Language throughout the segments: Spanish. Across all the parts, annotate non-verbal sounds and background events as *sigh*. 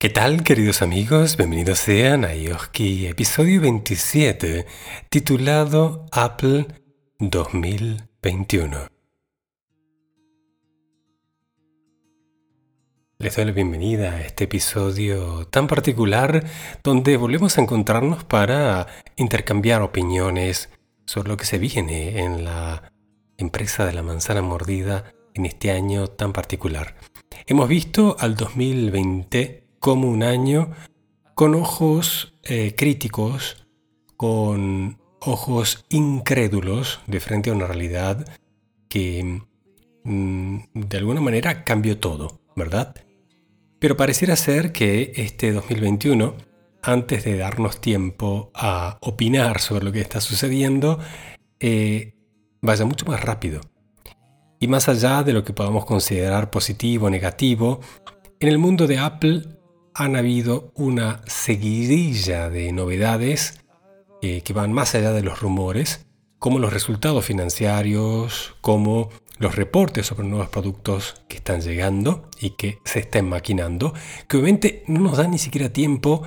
¿Qué tal, queridos amigos? Bienvenidos sean a Yoski, episodio 27, titulado Apple 2021. Les doy la bienvenida a este episodio tan particular donde volvemos a encontrarnos para intercambiar opiniones sobre lo que se viene en la empresa de la manzana mordida en este año tan particular. Hemos visto al 2020 como un año con ojos eh, críticos, con ojos incrédulos de frente a una realidad que mm, de alguna manera cambió todo, ¿verdad? Pero pareciera ser que este 2021, antes de darnos tiempo a opinar sobre lo que está sucediendo, eh, vaya mucho más rápido. Y más allá de lo que podamos considerar positivo o negativo, en el mundo de Apple han habido una seguidilla de novedades eh, que van más allá de los rumores, como los resultados financieros, como los reportes sobre nuevos productos que están llegando y que se están maquinando, que obviamente no nos da ni siquiera tiempo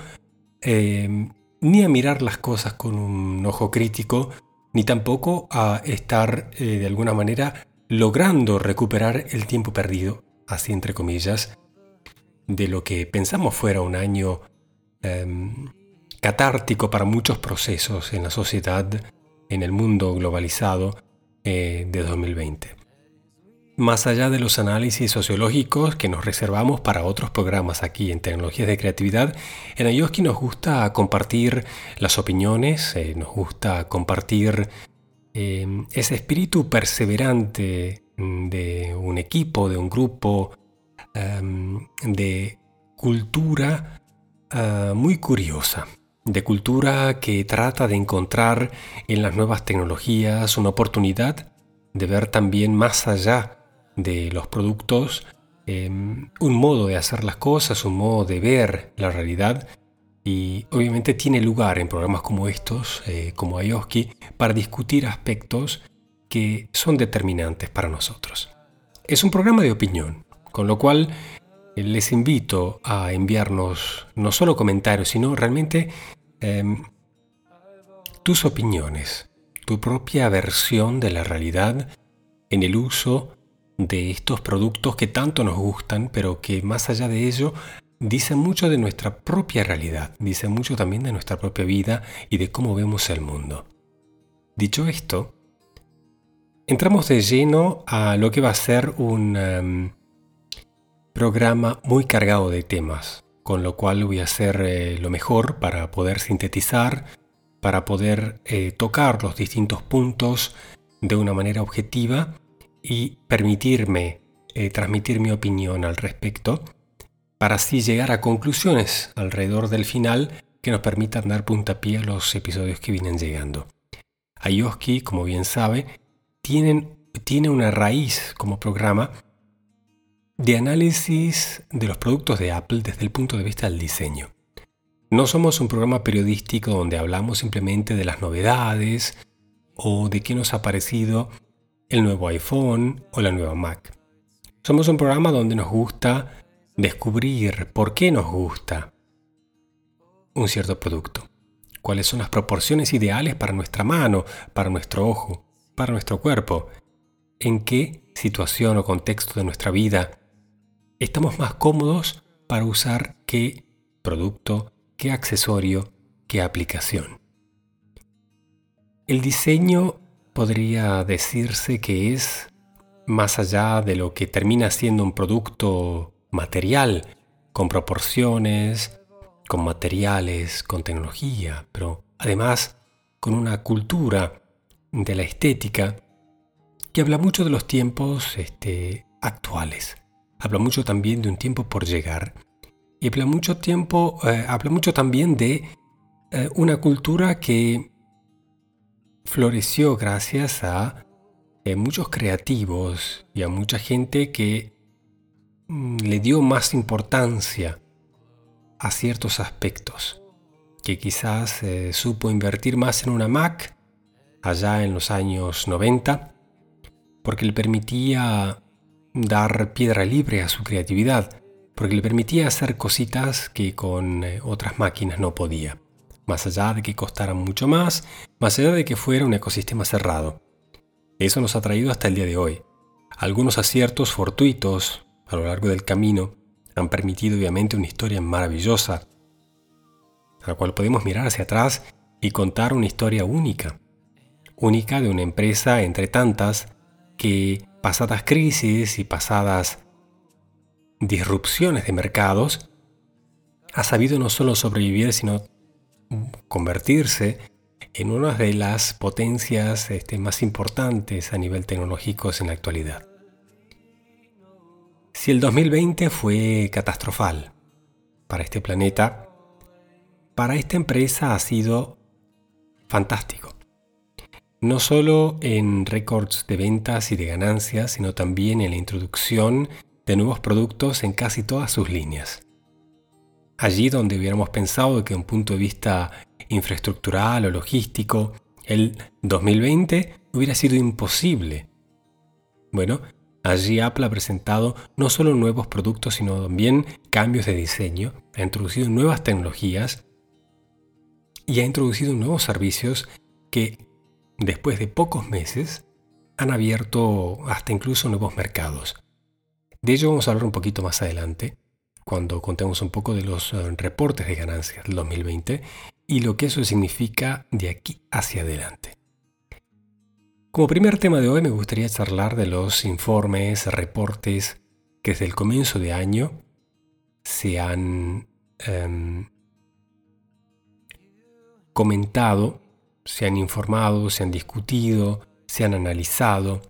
eh, ni a mirar las cosas con un ojo crítico, ni tampoco a estar eh, de alguna manera logrando recuperar el tiempo perdido, así entre comillas, de lo que pensamos fuera un año em, catártico para muchos procesos en la sociedad, en el mundo globalizado eh, de 2020. Más allá de los análisis sociológicos que nos reservamos para otros programas aquí en Tecnologías de Creatividad, en Ayoski nos gusta compartir las opiniones, eh, nos gusta compartir em, ese espíritu perseverante mm, de un equipo, de un grupo, Em, de cultura eh, muy curiosa, de cultura que trata de encontrar en las nuevas tecnologías una oportunidad de ver también más allá de los productos em, un modo de hacer las cosas, un modo de ver la realidad y obviamente tiene lugar en programas como estos, eh, como Ayoski, para discutir aspectos que son determinantes para nosotros. Es un programa de opinión, con lo cual eh, les invito a enviarnos no solo comentarios, sino realmente em, tus opiniones, tu propia versión de la realidad en el uso de estos productos que tanto nos gustan, pero que más allá de ello dicen mucho de nuestra propia realidad, dicen mucho también de nuestra propia vida y de cómo vemos el mundo. Dicho esto, entramos de lleno a lo que va a ser un... Em, programa muy cargado de temas, con lo cual voy a hacer eh, lo mejor para poder sintetizar, para poder eh, tocar los distintos puntos de una manera objetiva y permitirme eh, transmitir mi opinión al respecto, para así llegar a conclusiones alrededor del final que nos permitan dar puntapié a los episodios que vienen llegando. Ayoski, como bien sabe, tienen, tiene una raíz como programa de análisis de los productos de Apple desde el punto de vista del diseño. No somos un programa periodístico donde hablamos simplemente de las novedades o de qué nos ha parecido el nuevo iPhone o la nueva Mac. Somos un programa donde nos gusta descubrir por qué nos gusta un cierto producto, cuáles son las proporciones ideales para nuestra mano, para nuestro ojo, para nuestro cuerpo, en qué situación o contexto de nuestra vida estamos más cómodos para usar qué producto, qué accesorio, qué aplicación. El diseño podría decirse que es más allá de lo que termina siendo un producto material, con proporciones, con materiales, con tecnología, pero además con una cultura de la estética que habla mucho de los tiempos este, actuales habla mucho también de un tiempo por llegar y habla mucho tiempo, eh, habla mucho también de eh, una cultura que floreció gracias a eh, muchos creativos y a mucha gente que mm, le dio más importancia a ciertos aspectos, que quizás supo invertir más en una Mac allá en los años 90, porque le permitía dar piedra libre a su creatividad, porque le permitía hacer cositas que con eh, otras máquinas no podía, más allá de que costaran mucho más, más allá de que fuera un ecosistema cerrado. Eso nos ha traído hasta el día de hoy. Algunos aciertos fortuitos a lo largo del camino han permitido obviamente una historia maravillosa, a la cual podemos mirar hacia atrás y contar una historia única, única de una empresa entre tantas que pasadas crisis y pasadas disrupciones de mercados, ha sabido no solo sobrevivir, sino convertirse en una de las potencias este, más importantes a nivel tecnológico en la actualidad. Si el 2020 fue catastrófal para este planeta, para esta empresa ha sido fantástico. No solo en récords de ventas y de ganancias, sino también en la introducción de nuevos productos en casi todas sus líneas. Allí donde hubiéramos pensado que un punto de vista infraestructural o logístico, el 2020 hubiera sido imposible. Bueno, allí Apple ha presentado no solo nuevos productos, sino también cambios de diseño, ha introducido nuevas tecnologías y ha introducido nuevos servicios que, después de pocos meses, han abierto hasta incluso nuevos mercados. De ello vamos a hablar un poquito más adelante, cuando contemos un poco de los eh, reportes de ganancias del 2020 y lo que eso significa de aquí hacia adelante. Como primer tema de hoy me gustaría charlar de los informes, reportes que desde el comienzo de año se han em, comentado, se han informado, se han discutido, se han analizado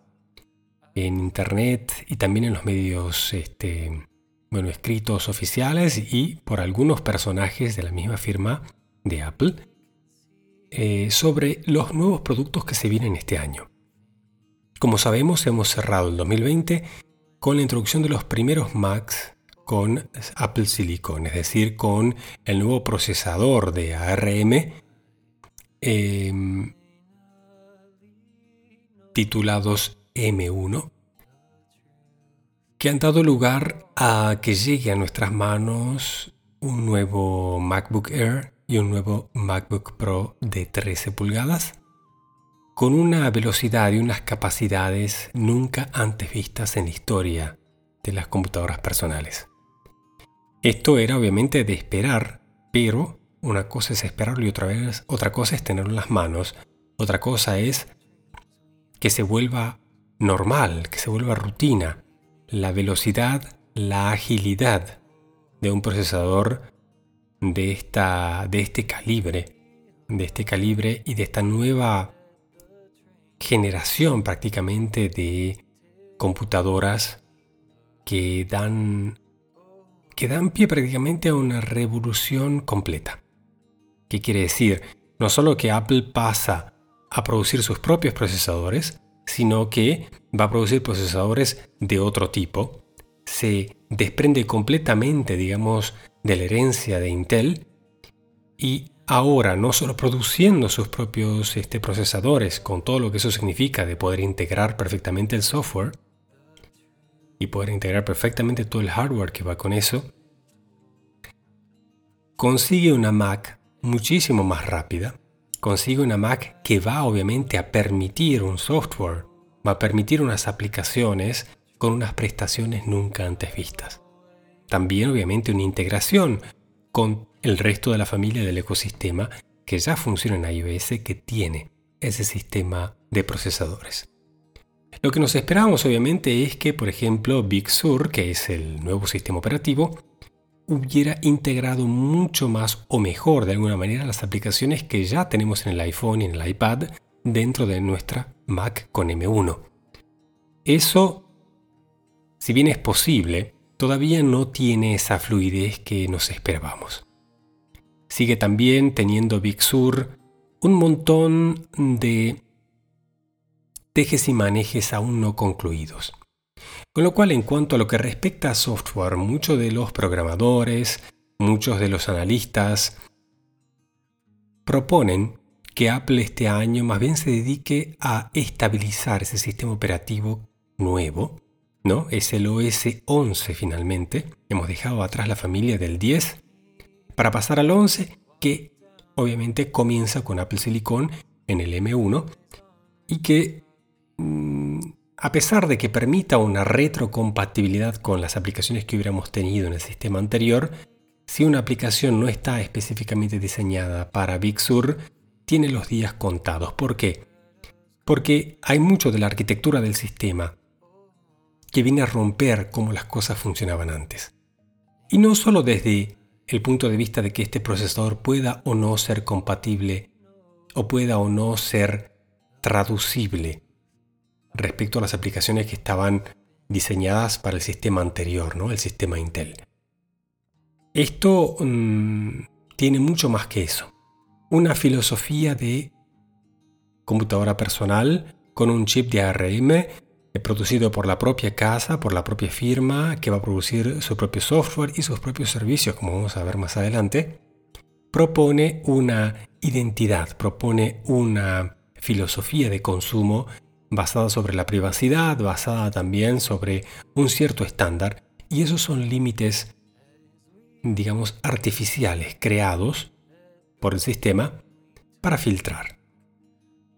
en internet y también en los medios este, bueno, escritos oficiales y por algunos personajes de la misma firma de Apple eh, sobre los nuevos productos que se vienen este año. Como sabemos, hemos cerrado el 2020 con la introducción de los primeros Macs con Apple Silicon, es decir, con el nuevo procesador de ARM em, titulados M1, que han dado lugar a que llegue a nuestras manos un nuevo MacBook Air y un nuevo MacBook Pro de 13 pulgadas, con una velocidad y unas capacidades nunca antes vistas en la historia de las computadoras personales. Esto era obviamente de esperar, pero una cosa es esperarlo y otra, vez, otra cosa es tenerlo en las manos, otra cosa es que se vuelva normal, que se vuelva rutina, la velocidad, la agilidad de un procesador de, esta, de este calibre, de este calibre y de esta nueva generación prácticamente de computadoras que dan que dan pie prácticamente a una revolución completa. ¿Qué quiere decir? No solo que Apple pasa a producir sus propios procesadores, sino que va a producir procesadores de otro tipo. Se desprende completamente, digamos, de la herencia de Intel y ahora no solo produciendo sus propios este, procesadores con todo lo que eso significa de poder integrar perfectamente el software y poder integrar perfectamente todo el hardware que va con eso, consigue una Mac muchísimo más rápida, consigue una Mac que va obviamente a permitir un software, va a permitir unas aplicaciones con unas prestaciones nunca antes vistas. También obviamente una integración con el resto de la familia del ecosistema que ya funciona en iOS que tiene ese sistema de procesadores. Lo que nos esperábamos obviamente es que, por ejemplo, Big Sur, que es el nuevo sistema operativo, hubiera integrado mucho más o mejor de alguna manera las aplicaciones que ya tenemos en el iPhone y en el iPad dentro de nuestra Mac con M1. Eso, si bien es posible, todavía no tiene esa fluidez que nos esperábamos. Sigue también teniendo Big Sur un montón de tejes y manejes aún no concluidos. Con lo cual, en cuanto a lo que respecta a software, muchos de los programadores, muchos de los analistas proponen que Apple este año más bien se dedique a estabilizar ese sistema operativo nuevo ¿no? Es el OS 11 finalmente. Hemos dejado atrás la familia del 10 para pasar al 11 que obviamente comienza con Apple Silicon en el M1 y que mm, a pesar de que permita una retrocompatibilidad con las aplicaciones que hubiéramos tenido en el sistema anterior, si una aplicación no está específicamente diseñada para Big Sur, tiene los días contados. ¿Por qué? Porque hay mucho de la arquitectura del sistema que viene a romper cómo las cosas funcionaban antes. Y no solo desde el punto de vista de que este procesador pueda o no ser compatible o pueda o no ser traducible respecto a las aplicaciones que estaban diseñadas para el sistema anterior, ¿no? el sistema Intel. Esto mm, tiene mucho más que eso. Una filosofía de computadora personal con un chip de ARM eh, producido por la propia casa, por la propia firma, que va a producir su propio software y sus propios servicios, como vamos a ver más adelante, propone una identidad, propone una filosofía de consumo basada sobre la privacidad, basada también sobre un cierto estándar, y esos son límites, digamos, artificiales, creados por el sistema para filtrar.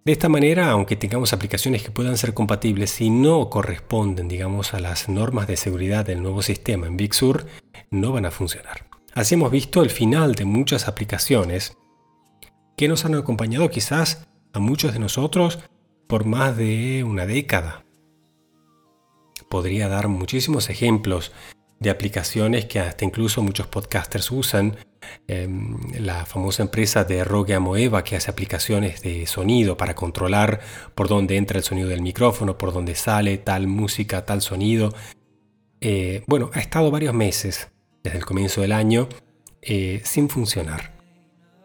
De esta manera, aunque tengamos aplicaciones que puedan ser compatibles si no corresponden, digamos, a las normas de seguridad del nuevo sistema en Big Sur, no van a funcionar. Así hemos visto el final de muchas aplicaciones que nos han acompañado quizás a muchos de nosotros por más de una década. Podría dar muchísimos ejemplos de aplicaciones que hasta incluso muchos podcasters usan Em, la famosa empresa de Rogue Amoeba que hace aplicaciones de sonido para controlar por dónde entra el sonido del micrófono, por dónde sale tal música, tal sonido. Eh, bueno, ha estado varios meses desde el comienzo del año eh, sin funcionar.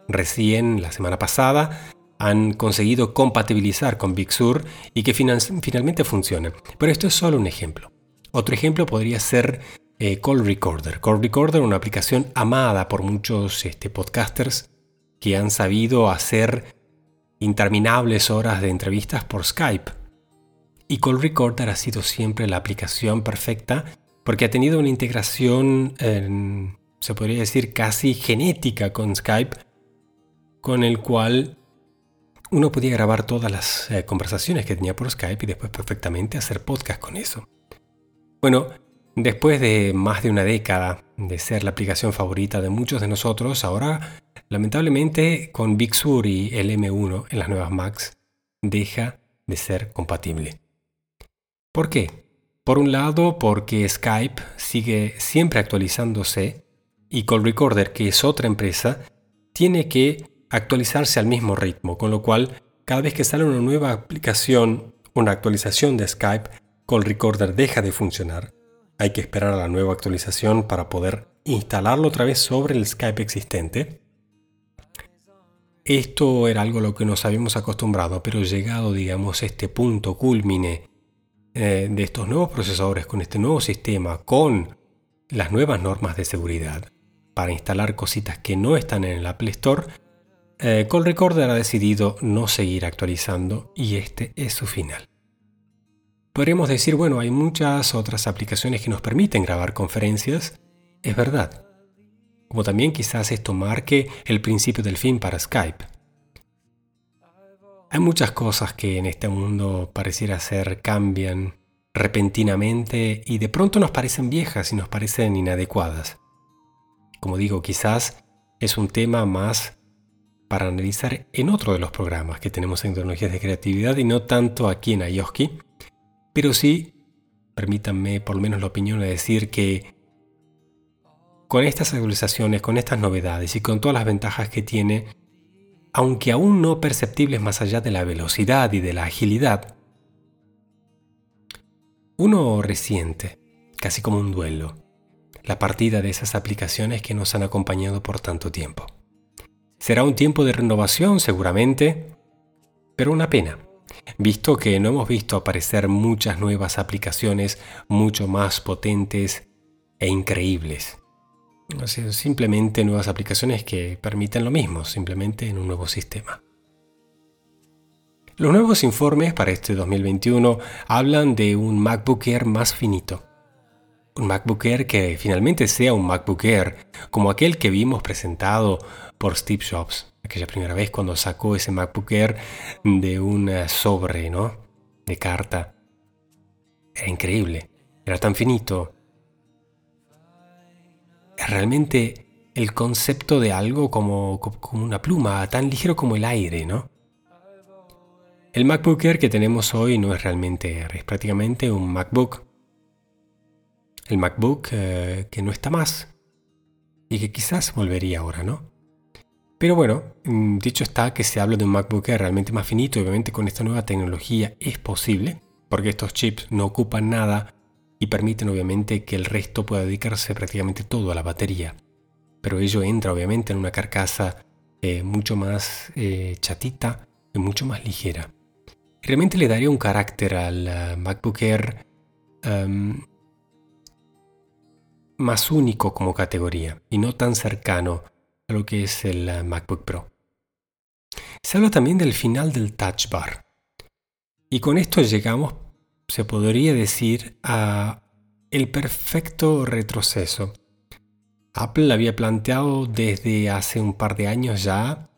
Recién la semana pasada han conseguido compatibilizar con Big Sur y que finalmente funciona. Pero esto es solo un ejemplo. Otro ejemplo podría ser eh, Call Recorder. Call Recorder, una aplicación amada por muchos este, podcasters que han sabido hacer interminables horas de entrevistas por Skype. Y Call Recorder ha sido siempre la aplicación perfecta porque ha tenido una integración, se podría decir, casi genética con Skype, con el cual uno podía grabar todas las eh, conversaciones que tenía por Skype y después perfectamente hacer podcast con eso. Bueno, Después de más de una década de ser la aplicación favorita de muchos de nosotros, ahora lamentablemente con Big Sur y el M1 en las nuevas Macs deja de ser compatible. ¿Por qué? Por un lado porque Skype sigue siempre actualizándose y Call Recorder, que es otra empresa, tiene que actualizarse al mismo ritmo, con lo cual cada vez que sale una nueva aplicación, una actualización de Skype, Call Recorder deja de funcionar hay que esperar a la nueva actualización para poder instalarlo otra vez sobre el Skype existente. Esto era algo a lo que nos habíamos acostumbrado, pero llegado, digamos, este punto culmine eh, de estos nuevos procesadores con este nuevo sistema, con las nuevas normas de seguridad para instalar cositas que no están en el Apple Store, eh, Call Recorder ha decidido no seguir actualizando y este es su final. Podríamos decir, bueno, hay muchas otras aplicaciones que nos permiten grabar conferencias. Es verdad. Como también quizás esto marque el principio del fin para Skype. Hay muchas cosas que en este mundo pareciera ser cambian repentinamente y de pronto nos parecen viejas y nos parecen inadecuadas. Como digo, quizás es un tema más para analizar en otro de los programas que tenemos en tecnologías de creatividad y no tanto aquí en Ayoski, pero sí, permítanme por lo menos la opinión de decir que con estas actualizaciones, con estas novedades y con todas las ventajas que tiene, aunque aún no perceptibles más allá de la velocidad y de la agilidad, uno resiente, casi como un duelo, la partida de esas aplicaciones que nos han acompañado por tanto tiempo. Será un tiempo de renovación seguramente, pero una pena visto que no hemos visto aparecer muchas nuevas aplicaciones mucho más potentes e increíbles. simplemente nuevas aplicaciones que permiten lo mismo, simplemente en un nuevo sistema. Los nuevos informes para este 2021 hablan de un MacBook Air más finito. Un MacBook Air que finalmente sea un MacBook Air, como aquel que vimos presentado por Steve Jobs, aquella primera vez cuando sacó ese MacBook Air de un sobre, ¿no? De carta. Era increíble, era tan finito. Realmente el concepto de algo como, como una pluma, tan ligero como el aire, ¿no? El MacBook Air que tenemos hoy no es realmente es prácticamente un MacBook. El MacBook eh, que no está más y que quizás volvería ahora, ¿no? Pero bueno, mm, dicho está que se habla de un MacBook Air realmente más finito obviamente con esta nueva tecnología es posible, porque estos chips no ocupan nada y permiten obviamente que el resto pueda dedicarse prácticamente todo a la batería. Pero ello entra obviamente en una carcasa eh, mucho más eh, chatita y mucho más ligera realmente le daría un carácter al MacBook Air em, más único como categoría y no tan cercano a lo que es el eh, MacBook Pro. Se habla también del final del Touch Bar. Y con esto llegamos, se podría decir, a el perfecto retroceso. Apple había planteado desde hace un par de años ya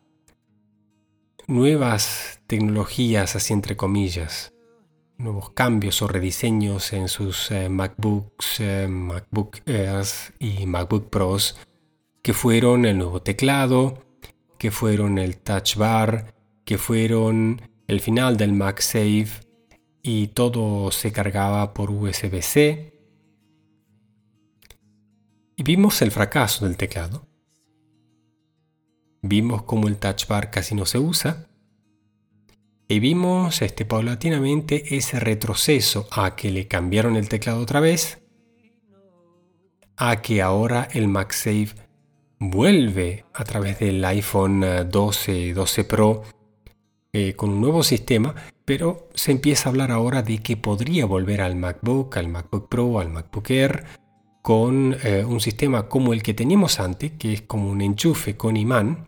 nuevas tecnologías, así entre comillas, nuevos cambios o rediseños en sus eh, MacBooks, eh, MacBook Airs y MacBook Pros, que fueron el nuevo teclado, que fueron el Touch Bar, que fueron el final del MagSafe y todo se cargaba por USB-C. Y vimos el fracaso del teclado. Vimos cómo el touch bar casi no se usa. Y vimos este, paulatinamente ese retroceso a que le cambiaron el teclado otra vez, a que ahora el MagSafe vuelve a través del iPhone 12, 12 Pro eh, con un nuevo sistema, pero se empieza a hablar ahora de que podría volver al MacBook, al MacBook Pro, al MacBook Air, con eh, un sistema como el que teníamos antes, que es como un enchufe con imán,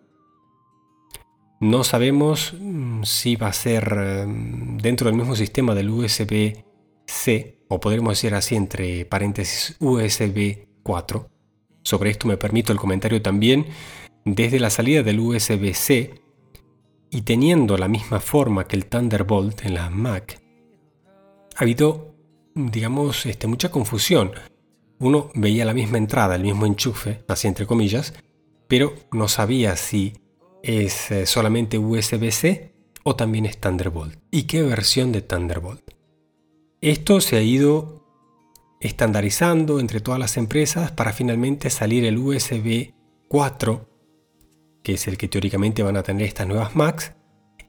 no sabemos mm, si va a ser em, dentro del mismo sistema del USB-C, o podríamos decir así entre paréntesis USB 4. Sobre esto me permito el comentario también. Desde la salida del USB-C y teniendo la misma forma que el Thunderbolt en la Mac, ha habido, digamos, este, mucha confusión. Uno veía la misma entrada, el mismo enchufe, así entre comillas, pero no sabía si ¿Es eh, solamente USB-C o también es Thunderbolt? ¿Y qué versión de Thunderbolt? Esto se ha ido estandarizando entre todas las empresas para finalmente salir el USB 4, que es el que teóricamente van a tener estas nuevas Macs,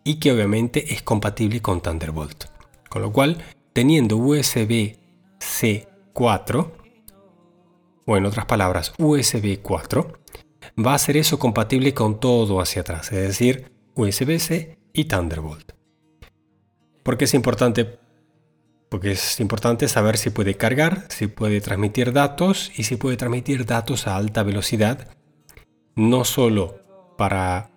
y que obviamente es compatible con Thunderbolt. Con lo cual, teniendo USB C 4, o en otras palabras, USB 4, va a hacer eso compatible con todo hacia atrás, es decir, USB-C y Thunderbolt. ¿Por qué es importante? Porque es importante saber si puede cargar, si puede transmitir datos y si puede transmitir datos a alta velocidad, no solo para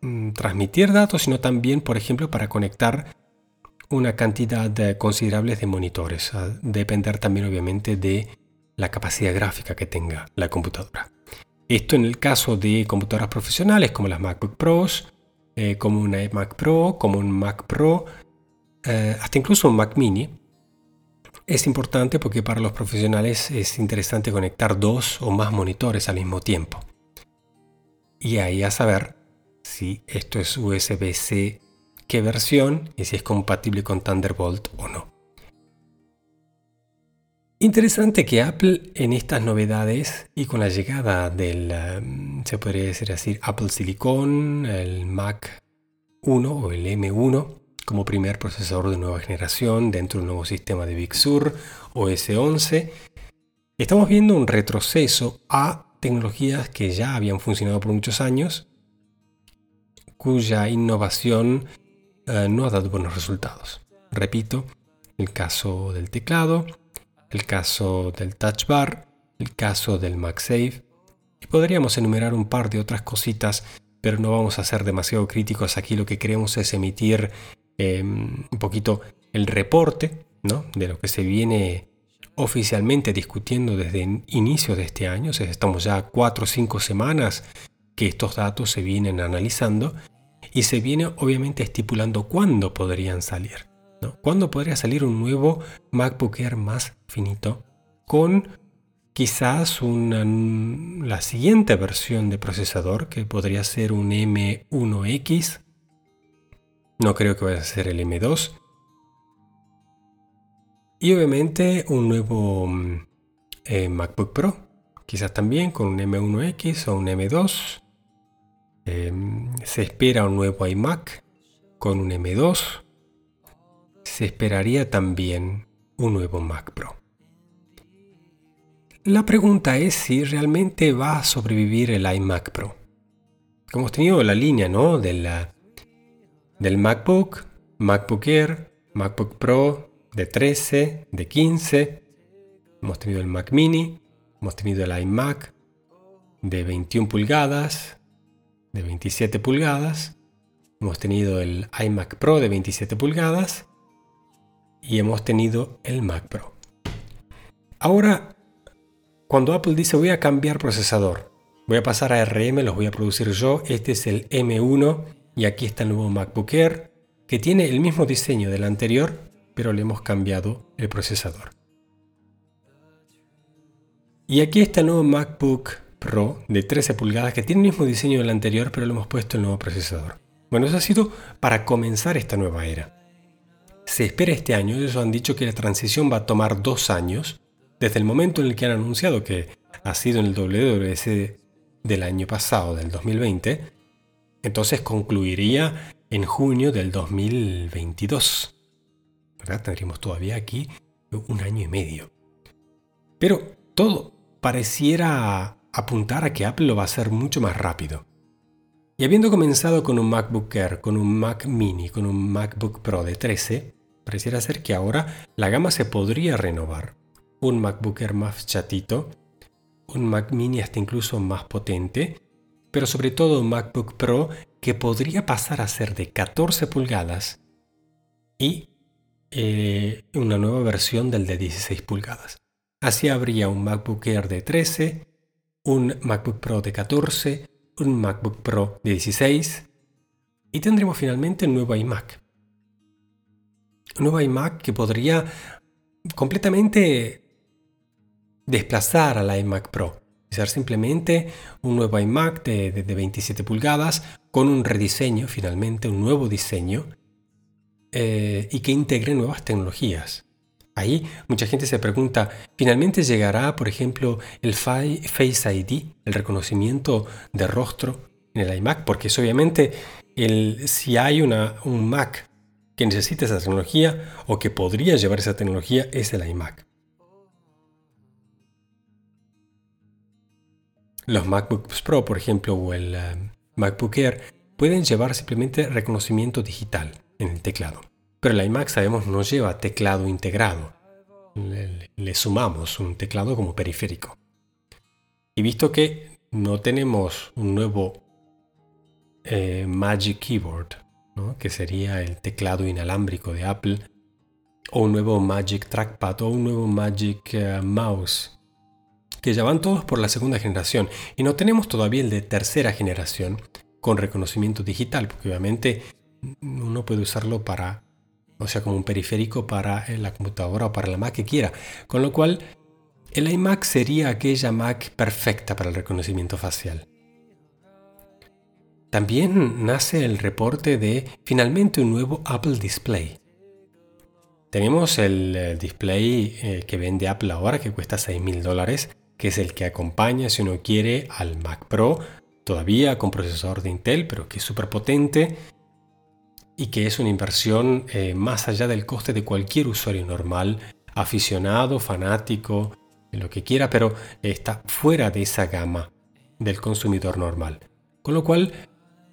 mm, transmitir datos, sino también, por ejemplo, para conectar una cantidad considerable de monitores, a depender también obviamente de la capacidad gráfica que tenga la computadora. Esto en el caso de computadoras profesionales como las MacBook Pros, eh, como una Mac Pro, como un Mac Pro, eh, hasta incluso un Mac Mini. Es importante porque para los profesionales es interesante conectar dos o más monitores al mismo tiempo. Y ahí a saber si esto es USB-C, qué versión y si es compatible con Thunderbolt o no. Interesante que Apple en estas novedades y con la llegada del, um, se podría decir así, Apple Silicon, el Mac 1 o el M1 como primer procesador de nueva generación dentro del nuevo sistema de Big Sur OS 11, estamos viendo un retroceso a tecnologías que ya habían funcionado por muchos años, cuya innovación uh, no ha dado buenos resultados. Repito, el caso del teclado, el caso del Touch Bar, el caso del MagSafe, y podríamos enumerar un par de otras cositas, pero no vamos a ser demasiado críticos aquí, lo que queremos es emitir em, un poquito el reporte ¿no? de lo que se viene oficialmente discutiendo desde inicios de este año. estamos ya cuatro o cinco semanas que estos datos se vienen analizando y se viene obviamente estipulando cuándo podrían salir. ¿Cuándo podría salir un nuevo MacBook Air más finito con quizás la siguiente versión de procesador que podría ser un M1X? No creo que vaya a ser el M2. Y obviamente un nuevo mm, eh, MacBook Pro, quizás también con un M1X o un M2. Em, se espera un nuevo iMac con un M2. Se esperaría también un nuevo Mac Pro. La pregunta es si realmente va a sobrevivir el iMac Pro. Hemos tenido la línea ¿no? del MacBook, MacBook Air, MacBook Pro de 13, de 15. Hemos tenido el Mac Mini, hemos tenido el iMac de 21 pulgadas, de 27 pulgadas, hemos tenido el iMac Pro de 27 pulgadas y hemos tenido el Mac Pro. Ahora, cuando Apple dice voy a cambiar procesador, voy a pasar a RM, los voy a producir yo, este es el M1 y aquí está el nuevo MacBook Air, que tiene el mismo diseño del anterior, pero le hemos cambiado el procesador. Y aquí está el nuevo MacBook Pro de 13 pulgadas que tiene el mismo diseño del anterior, pero le hemos puesto el nuevo procesador. Bueno, eso ha sido para comenzar esta nueva era. Se espera este año, ellos han dicho que la transición va a tomar dos años, desde el momento en el que han anunciado que ha sido en el WWDC del año pasado, del 2020, entonces concluiría en junio del 2022. ¿Verdad? Tendríamos todavía aquí un año y medio. Pero todo pareciera apuntar a que Apple lo va a hacer mucho más rápido. Y habiendo comenzado con un MacBook Air, con un Mac mini, con un MacBook Pro de 13, pareciera ser que ahora la gama se podría renovar. Un MacBook Air más chatito, un Mac mini hasta incluso más potente, pero sobre todo un MacBook Pro que podría pasar a ser de 14 pulgadas y eh, una nueva versión del de 16 pulgadas. Así habría un MacBook Air de 13, un MacBook Pro de 14, un MacBook Pro de 16 y tendremos finalmente un nuevo iMac. Nuevo iMac que podría completamente desplazar al iMac Pro. Ser simplemente un nuevo iMac de, 27 pulgadas con un rediseño, finalmente un nuevo diseño eh, y que integre nuevas tecnologías. Ahí mucha gente se pregunta, ¿finalmente llegará, por ejemplo, el Face ID, el reconocimiento de rostro en el iMac? Porque es obviamente el, si hay una, un Mac que necesita esa tecnología o que podría llevar esa tecnología, es el iMac. Los MacBooks Pro, por ejemplo, o el eh, MacBook Air, pueden llevar simplemente reconocimiento digital en el teclado. Pero el iMac sabemos no lleva teclado integrado. Le, sumamos un teclado como periférico. Y visto que no tenemos un nuevo eh, Magic Keyboard, que sería el teclado inalámbrico de Apple, o un nuevo Magic Trackpad o un nuevo Magic eh, Mouse, que ya van todos por la segunda generación, y no tenemos todavía el de tercera generación con reconocimiento digital, porque obviamente uno puede usarlo para o sea, como un periférico para la computadora o para la Mac que quiera. Con lo cual, el iMac sería aquella Mac perfecta para el reconocimiento facial. También nace el reporte de finalmente un nuevo Apple Display. Tenemos el display eh, que vende Apple ahora que cuesta 6 mil dólares, que es el que acompaña si uno quiere al Mac Pro, todavía con procesador de Intel, pero que es súper potente y que es una inversión eh, más allá del coste de cualquier usuario normal, aficionado, fanático, lo que quiera, pero está fuera de esa gama del consumidor normal. Con lo cual,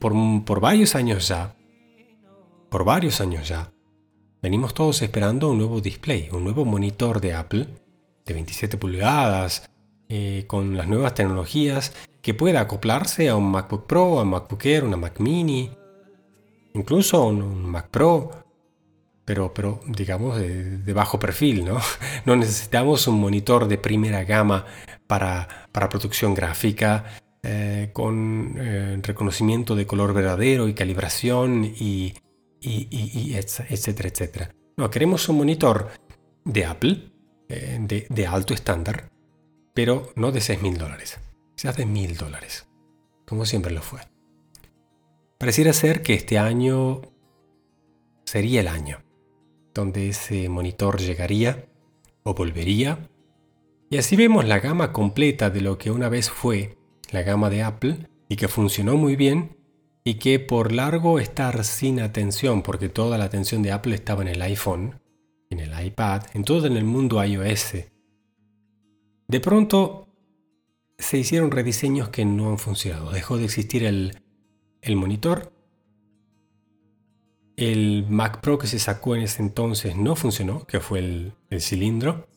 por, por varios años ya, por varios años ya, venimos todos esperando un nuevo display, un nuevo monitor de Apple de 27 pulgadas, eh, con las nuevas tecnologías, que pueda acoplarse a un MacBook Pro, a un MacBook Air, una Mac Mini, incluso un, Mac Pro pero, pero digamos de, bajo perfil, ¿no? *laughs* No necesitamos un monitor de primera gama para, para producción gráfica, eh, con eh, reconocimiento de color verdadero y calibración y, y, etcétera, etcétera. No, queremos un monitor de Apple, eh, de, alto estándar, pero no de 6.000 dólares, sea de 1.000 dólares, como siempre lo fue. Pareciera ser que este año sería el año donde ese monitor llegaría o volvería. Y así vemos la gama completa de lo que una vez fue la gama de Apple y que funcionó muy bien y que por largo estar sin atención, porque toda la atención de Apple estaba en el iPhone, en el iPad, en todo en el mundo iOS. De pronto se hicieron rediseños que no han funcionado. Dejó de existir el, el monitor el Mac Pro que se sacó en ese entonces no funcionó, que fue el, cilindro.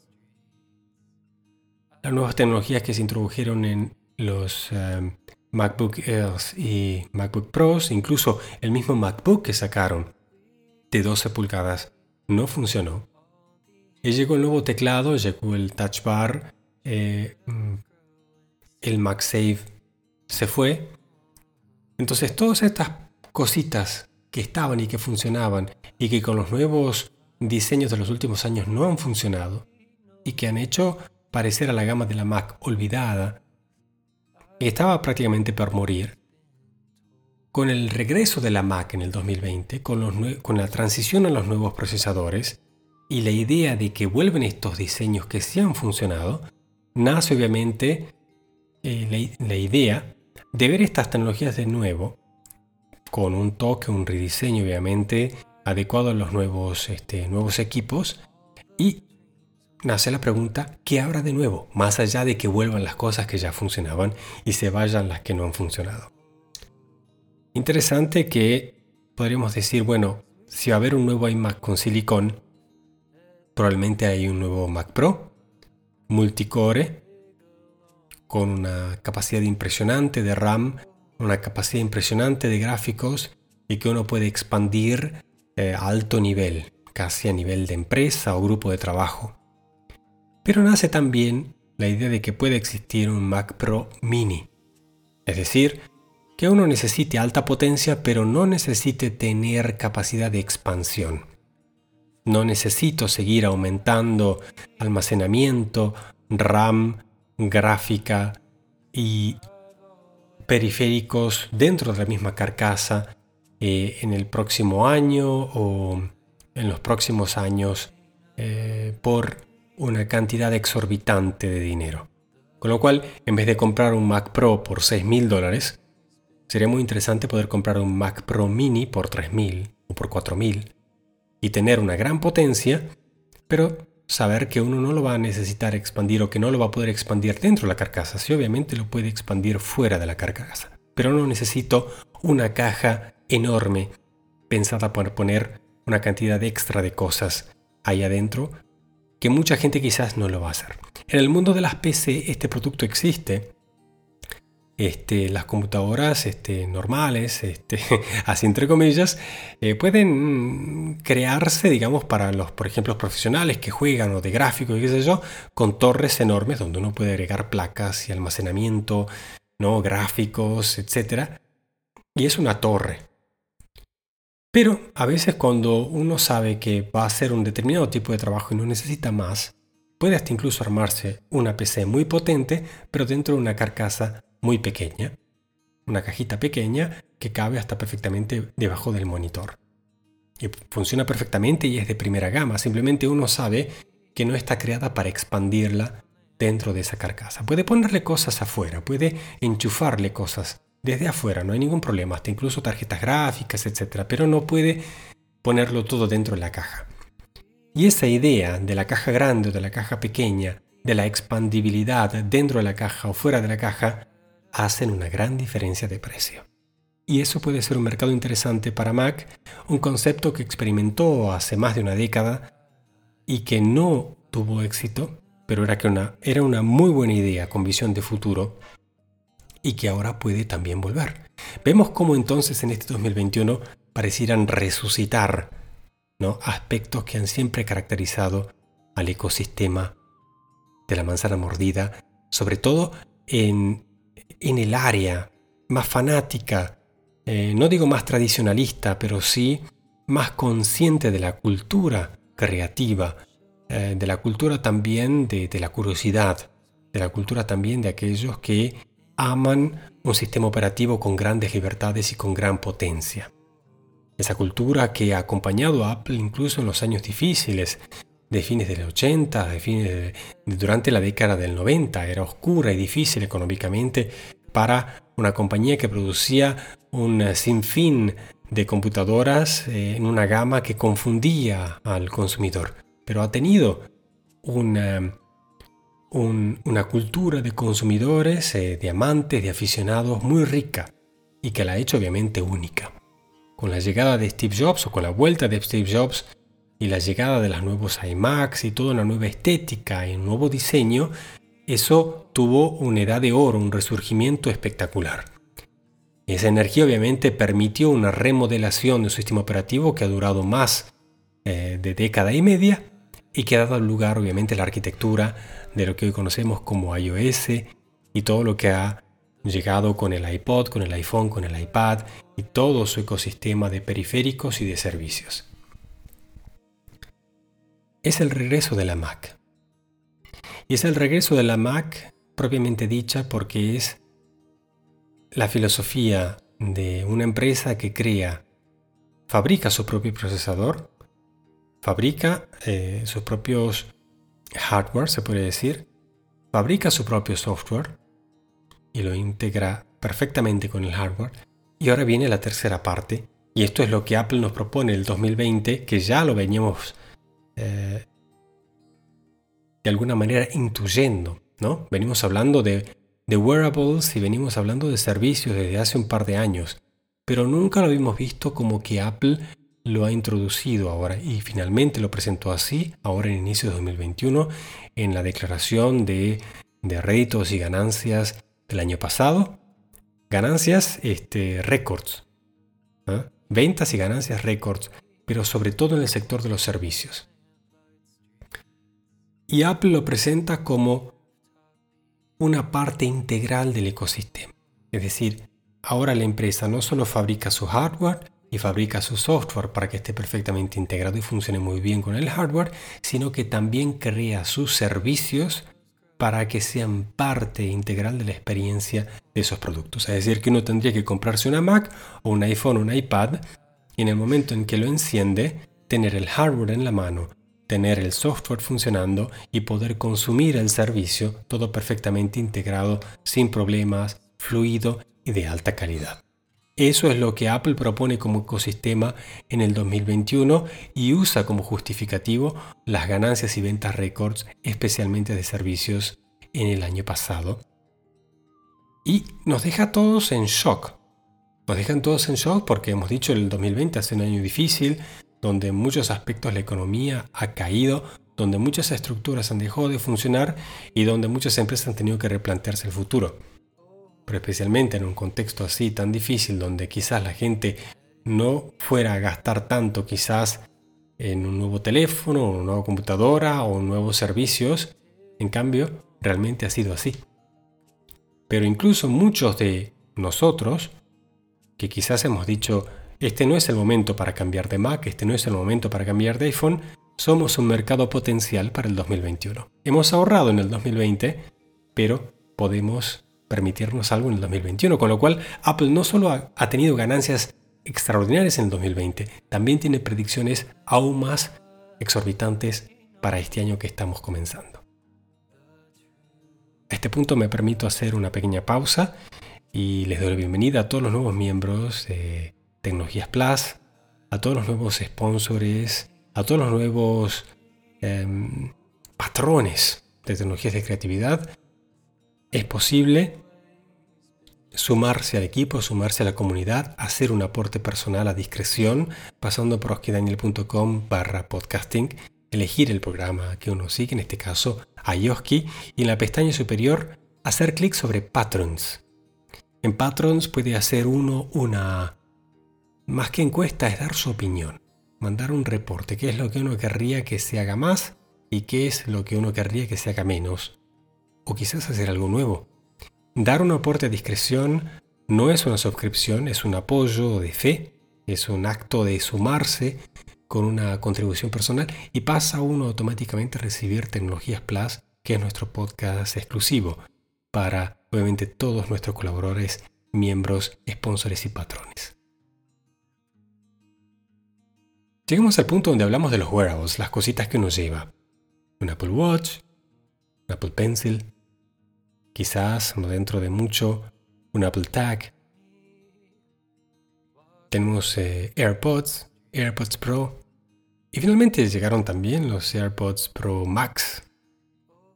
Las nuevas tecnologías que se introdujeron en los eh, MacBook Airs y MacBook Pros, incluso el mismo MacBook que sacaron de 12 pulgadas, no funcionó. Y llegó el nuevo teclado, llegó el Touch Bar, eh, mm, el MagSafe se fue. Entonces todas estas cositas que estaban y que funcionaban y que con los nuevos diseños de los últimos años no han funcionado y que han hecho parecer a la gama de la Mac olvidada, estaba prácticamente por morir. Con el regreso de la Mac en el 2020, con, con la transición a los nuevos procesadores y la idea de que vuelven estos diseños que sí han funcionado, nace obviamente eh, la, la idea de ver estas tecnologías de nuevo con un toque, un rediseño obviamente adecuado a los nuevos, este, nuevos equipos. Y nace la pregunta, ¿qué habrá de nuevo? Más allá de que vuelvan las cosas que ya funcionaban y se vayan las que no han funcionado. Interesante que podríamos decir, bueno, si va a haber un nuevo iMac con silicón, probablemente hay un nuevo Mac Pro, multicore, con una capacidad impresionante de RAM una capacidad impresionante de gráficos y que uno puede expandir eh, a alto nivel, casi a nivel de empresa o grupo de trabajo. Pero nace también la idea de que puede existir un Mac Pro Mini, es decir, que uno necesite alta potencia pero no necesite tener capacidad de expansión. No necesito seguir aumentando almacenamiento, RAM, gráfica y periféricos dentro de la misma carcasa eh, en el próximo año o en los próximos años eh, por una cantidad exorbitante de dinero. Con lo cual, en vez de comprar un Mac Pro por 6.000 dólares, sería muy interesante poder comprar un Mac Pro Mini por 3.000 o por 4.000 y tener una gran potencia, pero saber que uno no lo va a necesitar expandir o que no lo va a poder expandir dentro de la carcasa. Sí, obviamente lo puede expandir fuera de la carcasa. Pero no necesito una caja enorme pensada para poner una cantidad extra de cosas ahí adentro que mucha gente quizás no lo va a hacer. En el mundo de las PC este producto existe, este, las computadoras este, normales, este, *laughs* así entre comillas, eh, pueden crearse, digamos, para los, por ejemplo, profesionales que juegan o de gráficos y qué sé yo, con torres enormes donde uno puede agregar placas y almacenamiento, ¿no? gráficos, etc. Y es una torre. Pero a veces cuando uno sabe que va a hacer un determinado tipo de trabajo y no necesita más, puede hasta incluso armarse una PC muy potente, pero dentro de una carcasa muy pequeña, una cajita pequeña que cabe hasta perfectamente debajo del monitor. Y funciona perfectamente y es de primera gama, simplemente uno sabe que no está creada para expandirla dentro de esa carcasa. Puede ponerle cosas afuera, puede enchufarle cosas desde afuera, no hay ningún problema, hasta incluso tarjetas gráficas, etc. Pero no puede ponerlo todo dentro de la caja. Y esa idea de la caja grande o de la caja pequeña, de la expandibilidad dentro de la caja o fuera de la caja, hacen una gran diferencia de precio. Y eso puede ser un mercado interesante para Mac, un concepto que experimentó hace más de una década y que no tuvo éxito, pero era, que era una muy buena idea con visión de futuro y que ahora puede también volver. Vemos cómo entonces en este 2021 parecieran resucitar ¿no? aspectos que han siempre caracterizado al ecosistema de la manzana mordida, sobre todo en, el área más fanática, eh, no digo más tradicionalista, pero sí más consciente de la cultura creativa, eh, de la cultura también de, de la curiosidad, de la cultura también de aquellos que aman un sistema operativo con grandes libertades y con gran potencia. Esa cultura que ha acompañado a Apple incluso en los años difíciles, de fines del 80, de fines durante la década del 90, era oscura y difícil económicamente para una compañía que producía un sinfín de computadoras eh, en una gama que confundía al consumidor, pero ha tenido una, cultura de consumidores, eh, de amantes, de aficionados muy rica y que la ha hecho obviamente única. Con la llegada de Steve Jobs o con la vuelta de Steve Jobs y la llegada de los nuevos iMacs y toda una nueva estética y un nuevo diseño, eso tuvo una edad de oro, un resurgimiento espectacular. Esa energía obviamente permitió una remodelación del sistema operativo que ha durado más eh, de década y media y que ha dado lugar obviamente a la arquitectura de lo que hoy conocemos como iOS y todo lo que ha llegado con el iPod, con el iPhone, con el iPad y todo su ecosistema de periféricos y de servicios. Es el regreso de la Mac. Y es el regreso de la Mac propiamente dicha porque es la filosofía de una empresa que crea, fabrica su propio procesador, fabrica eh, sus propios hardware, se puede decir, fabrica su propio software y lo integra perfectamente con el hardware. Y ahora viene la tercera parte, y esto es lo que Apple nos propone el 2020, que ya lo veníamos eh, de alguna manera intuyendo, ¿no? Venimos hablando de de wearables y venimos hablando de servicios desde hace un par de años, pero nunca lo habíamos visto como que Apple lo ha introducido ahora y finalmente lo presentó así, ahora en inicio de 2021, en la declaración de, de réditos y ganancias del año pasado. Ganancias este, récords, ¿ah? ventas y ganancias récords, pero sobre todo en el sector de los servicios. Y Apple lo presenta como una parte integral del ecosistema. Es decir, ahora la empresa no solo fabrica su hardware y fabrica su software para que esté perfectamente integrado y funcione muy bien con el hardware, sino que también crea sus servicios para que sean parte integral de la experiencia de esos productos. Es decir, que uno tendría que comprarse una Mac o un iPhone o un iPad y en el momento en que lo enciende, tener el hardware en la mano, tener el software funcionando y poder consumir el servicio todo perfectamente integrado, sin problemas, fluido y de alta calidad. Eso es lo que Apple propone como ecosistema en el 2021 y usa como justificativo las ganancias y ventas récords, especialmente de servicios en el año pasado. Y nos deja todos en shock. Nos dejan todos en shock porque hemos dicho el 2020 hace un año difícil, donde en muchos aspectos la economía ha caído, donde muchas estructuras han dejado de funcionar y donde muchas empresas han tenido que replantearse el futuro. Pero especialmente en un contexto así tan difícil donde quizás la gente no fuera a gastar tanto quizás en un nuevo teléfono, una nueva computadora o nuevos servicios, en cambio realmente ha sido así. Pero incluso muchos de nosotros, que quizás hemos dicho, este no es el momento para cambiar de Mac, este no es el momento para cambiar de iPhone, somos un mercado potencial para el 2021. Hemos ahorrado en el 2020, pero podemos permitirnos algo en el 2021, con lo cual Apple no solo ha, tenido ganancias extraordinarias en el 2020, también tiene predicciones aún más exorbitantes para este año que estamos comenzando. A este punto me permito hacer una pequeña pausa y les doy la bienvenida a todos los nuevos miembros de Tecnologías Plus, a todos los nuevos sponsors, a todos los nuevos em, patrones de tecnologías de creatividad, es posible sumarse al equipo, sumarse a la comunidad, hacer un aporte personal a discreción, pasando por oskidaniel.com barra podcasting, elegir el programa que uno sigue, en este caso Ayoski, y en la pestaña superior hacer clic sobre Patrons. En Patrons puede hacer uno una más que encuesta es dar su opinión. mandar un reporte, qué es lo que uno querría que se haga más y qué es lo que uno querría que se haga menos. O quizás hacer algo nuevo. Dar un aporte a discreción no es una suscripción, es un apoyo de fe, es un acto de sumarse con una contribución personal y pasa uno automáticamente a recibir Tecnologías Plus, que es nuestro podcast exclusivo para obviamente todos nuestros colaboradores, miembros, sponsors y patrones. Llegamos al punto donde hablamos de los wearables, las cositas que uno lleva. Un Apple Watch, un Apple Pencil, quizás, no dentro de mucho, un Apple Tag. Tenemos eh, AirPods, AirPods Pro. Y finalmente llegaron también los AirPods Pro Max.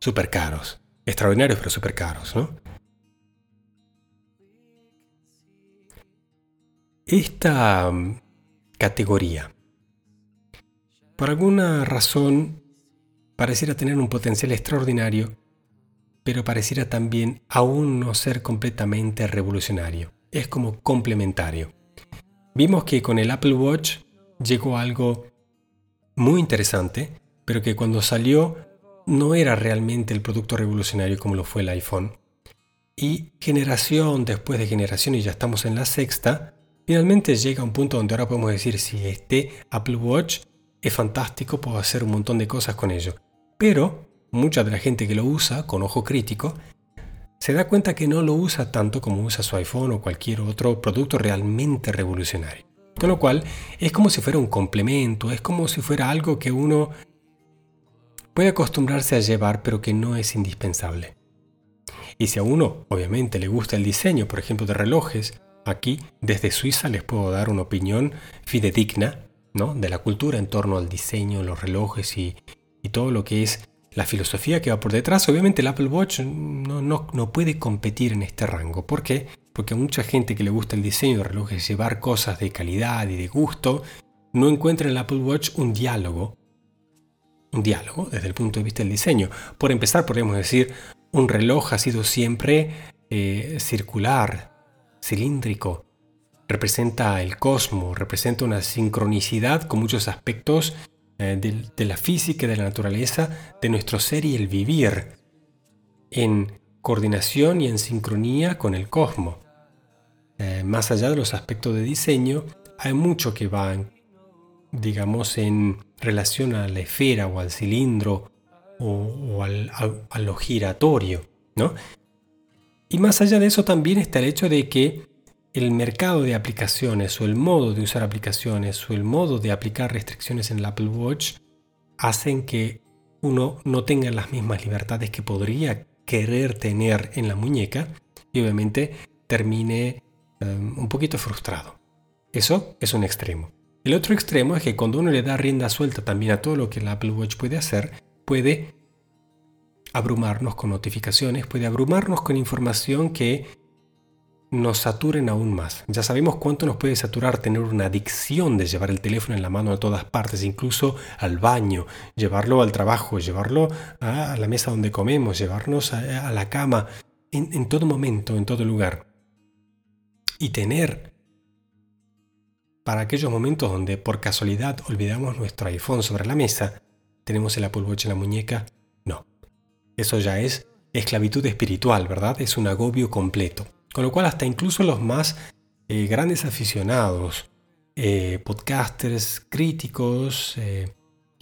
Super caros. Extraordinarios, pero super caros, ¿no? Esta mm, categoría por alguna razón, pareciera tener un potencial extraordinario, pero pareciera también aún no ser completamente revolucionario. Es como complementario. Vimos que con el Apple Watch llegó algo muy interesante, pero que cuando salió no era realmente el producto revolucionario como lo fue el iPhone. Y generación después de generación, y ya estamos en la sexta, finalmente llega un punto donde ahora podemos decir si este Apple Watch es fantástico, puedo hacer un montón de cosas con ello. Pero mucha de la gente que lo usa con ojo crítico se da cuenta que no lo usa tanto como usa su iPhone o cualquier otro producto realmente revolucionario. Con lo cual es como si fuera un complemento, es como si fuera algo que uno puede acostumbrarse a llevar pero que no es indispensable. Y si a uno obviamente le gusta el diseño, por ejemplo, de relojes, aquí desde Suiza les puedo dar una opinión fidedigna de la cultura en torno al diseño, los relojes y, todo lo que es la filosofía que va por detrás. Obviamente el Apple Watch no, no, puede competir en este rango. ¿Por qué? Porque a mucha gente que le gusta el diseño de relojes, llevar cosas de calidad y de gusto, no encuentra en el Apple Watch un diálogo. Un diálogo desde el punto de vista del diseño. Por empezar, podemos decir, un reloj ha sido siempre eh, circular, cilíndrico, representa el cosmos, representa una sincronicidad con muchos aspectos eh, de, la física de la naturaleza, de nuestro ser y el vivir, en coordinación y en sincronía con el cosmos. Eh, más allá de los aspectos de diseño, hay mucho que va, digamos, en relación a la esfera o al cilindro o, al, a lo giratorio, ¿no? Y más allá de eso también está el hecho de que el mercado de aplicaciones o el modo de usar aplicaciones o el modo de aplicar restricciones en el Apple Watch hacen que uno no tenga las mismas libertades que podría querer tener en la muñeca y obviamente termine em, un poquito frustrado. Eso es un extremo. El otro extremo es que cuando uno le da rienda suelta también a todo lo que el Apple Watch puede hacer, puede abrumarnos con notificaciones, puede abrumarnos con información que nos saturen aún más. Ya sabemos cuánto nos puede saturar tener una adicción de llevar el teléfono en la mano a todas partes, incluso al baño, llevarlo al trabajo, llevarlo a la mesa donde comemos, llevarnos a, la cama, en, todo momento, en todo lugar. Y tener para aquellos momentos donde por casualidad olvidamos nuestro iPhone sobre la mesa, tenemos el Apple en la muñeca, no. Eso ya es esclavitud espiritual, ¿verdad? Es un agobio completo. Con lo cual hasta incluso los más eh, grandes aficionados, eh, podcasters, críticos eh,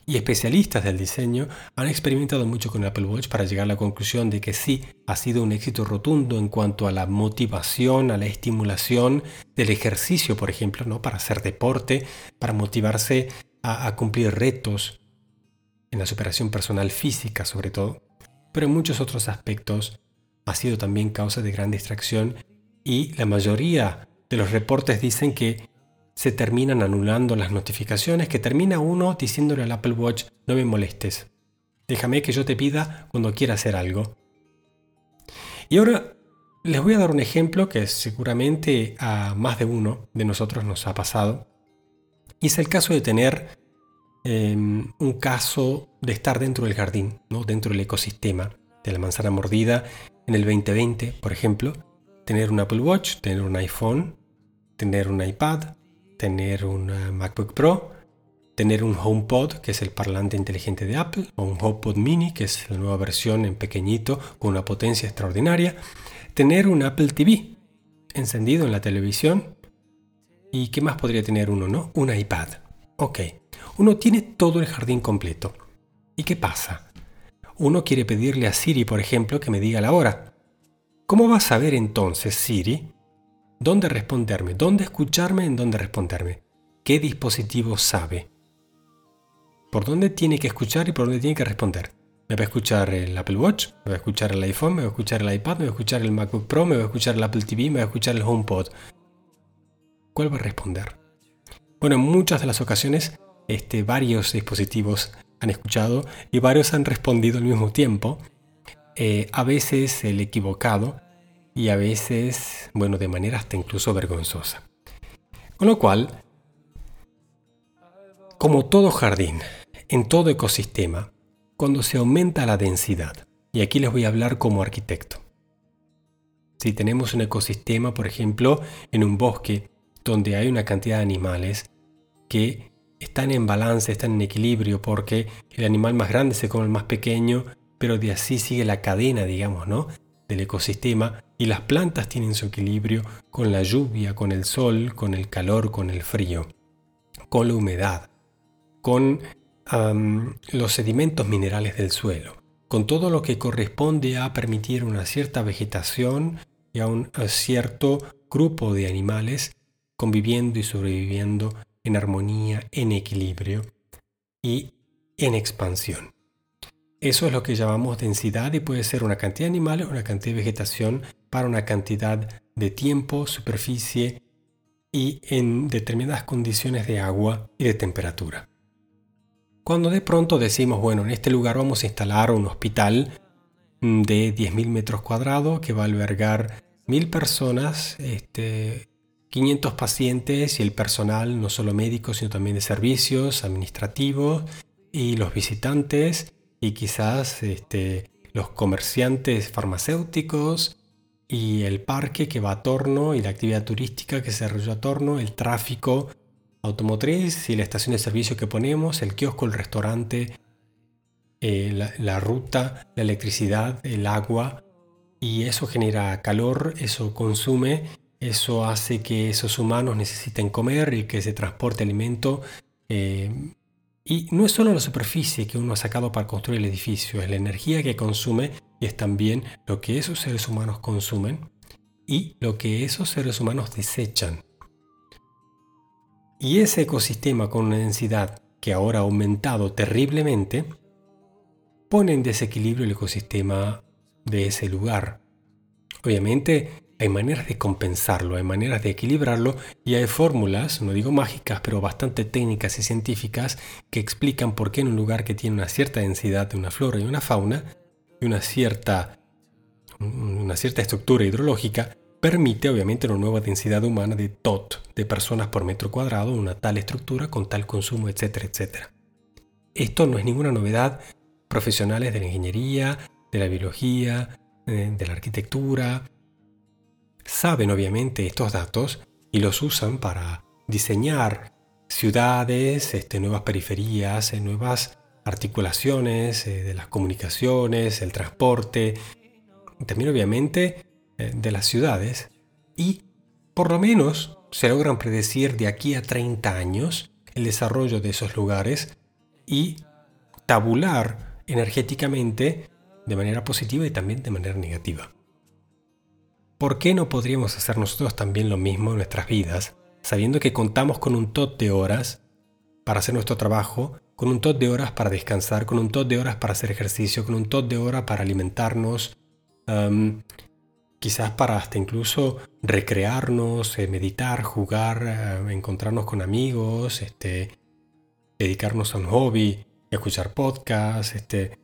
y especialistas del diseño han experimentado mucho con Apple Watch para llegar a la conclusión de que sí ha sido un éxito rotundo en cuanto a la motivación, a la estimulación del ejercicio, por ejemplo, ¿no? para hacer deporte, para motivarse a, a cumplir retos en la superación personal física sobre todo, pero en muchos otros aspectos ha sido también causa de gran distracción y la mayoría de los reportes dicen que se terminan anulando las notificaciones, que termina uno diciéndole al Apple Watch, no me molestes, déjame que yo te pida cuando quiera hacer algo. Y ahora les voy a dar un ejemplo que seguramente a más de uno de nosotros nos ha pasado. Y es el caso de tener em, un caso de estar dentro del jardín, ¿no? dentro del ecosistema de la manzana mordida en el 2020, por ejemplo, tener un Apple Watch, tener un iPhone, tener un iPad, tener un MacBook Pro tener un HomePod, que es el parlante inteligente de Apple, o un HomePod Mini, que es la nueva versión en pequeñito con una potencia extraordinaria, tener un Apple TV encendido en la televisión. ¿Y qué más podría tener uno, no? Un iPad. Ok, uno tiene todo el jardín completo. ¿Y qué pasa? Uno quiere pedirle a Siri, por ejemplo, que me diga la hora. ¿Cómo va a saber entonces Siri dónde responderme, dónde escucharme, en dónde responderme? ¿Qué dispositivo sabe? ¿Por dónde tiene que escuchar y por dónde tiene que responder? ¿Me va a escuchar el Apple Watch? ¿Me va a escuchar el iPhone? ¿Me va a escuchar el iPad? ¿Me va a escuchar el MacBook Pro? ¿Me va a escuchar el Apple TV? ¿Me va a escuchar el HomePod? ¿Cuál va a responder? Bueno, en muchas de las ocasiones este, varios dispositivos han escuchado y varios han respondido al mismo tiempo. Eh, a veces el equivocado y a veces, bueno, de manera hasta incluso vergonzosa. Con lo cual, como todo jardín, en todo ecosistema, cuando se aumenta la densidad, y aquí les voy a hablar como arquitecto. Si tenemos un ecosistema, por ejemplo, en un bosque donde hay una cantidad de animales que están en balance, están en equilibrio, porque el animal más grande se come el más pequeño, pero de así sigue la cadena, digamos, ¿no? Del ecosistema y las plantas tienen su equilibrio con la lluvia, con el sol, con el calor, con el frío, con la humedad, con los sedimentos minerales del suelo, con todo lo que corresponde a permitir una cierta vegetación y a un cierto grupo de animales conviviendo y sobreviviendo en armonía, en equilibrio y en expansión. Eso es lo que llamamos densidad y puede ser una cantidad de animales, una cantidad de vegetación para una cantidad de tiempo, superficie y en determinadas condiciones de agua y de temperatura. Cuando de pronto decimos, bueno, en este lugar vamos a instalar un hospital de 10.000 metros cuadrados que va a albergar 1.000 personas, este, 500 pacientes y el personal, no solo médico, sino también de servicios, administrativos y los visitantes y quizás este, los comerciantes farmacéuticos y el parque que va a torno y la actividad turística que se desarrolla a torno, el tráfico automotriz y la estación de servicio que ponemos, el kiosco, el restaurante, eh, la, la ruta, la electricidad, el agua y eso genera calor, eso consume eso hace que esos humanos necesiten comer y que se transporte alimento. Eh, y no es solo la superficie que uno ha sacado para construir el edificio, es la energía que consume y es también lo que esos seres humanos consumen y lo que esos seres humanos desechan. Y ese ecosistema con una densidad que ahora ha aumentado terriblemente, pone en desequilibrio el ecosistema de ese lugar. Obviamente, hay maneras de compensarlo, hay maneras de equilibrarlo y hay fórmulas, no digo mágicas, pero bastante técnicas y científicas que explican por qué en un lugar que tiene una cierta densidad de una flora y una fauna y una cierta, una cierta estructura hidrológica, permite obviamente una nueva densidad humana de TOT, de personas por metro cuadrado, una tal estructura con tal consumo, etcétera, etcétera. Esto no es ninguna novedad. Profesionales de la ingeniería, de la biología, eh, de la arquitectura, saben obviamente estos datos y los usan para diseñar ciudades, este, nuevas periferias, eh, nuevas articulaciones eh, de las comunicaciones, el transporte, también obviamente eh, de las ciudades y por lo menos se logran predecir de aquí a 30 años el desarrollo de esos lugares y tabular energéticamente de manera positiva y también de manera negativa. ¿Por qué no podríamos hacer nosotros también lo mismo en nuestras vidas, sabiendo que contamos con un tot de horas para hacer nuestro trabajo, con un tot de horas para descansar, con un tot de horas para hacer ejercicio, con un tot de horas para alimentarnos, quizás para hasta incluso recrearnos, eh, meditar, jugar, eh, encontrarnos con amigos, este, dedicarnos a un hobby, escuchar podcasts, este,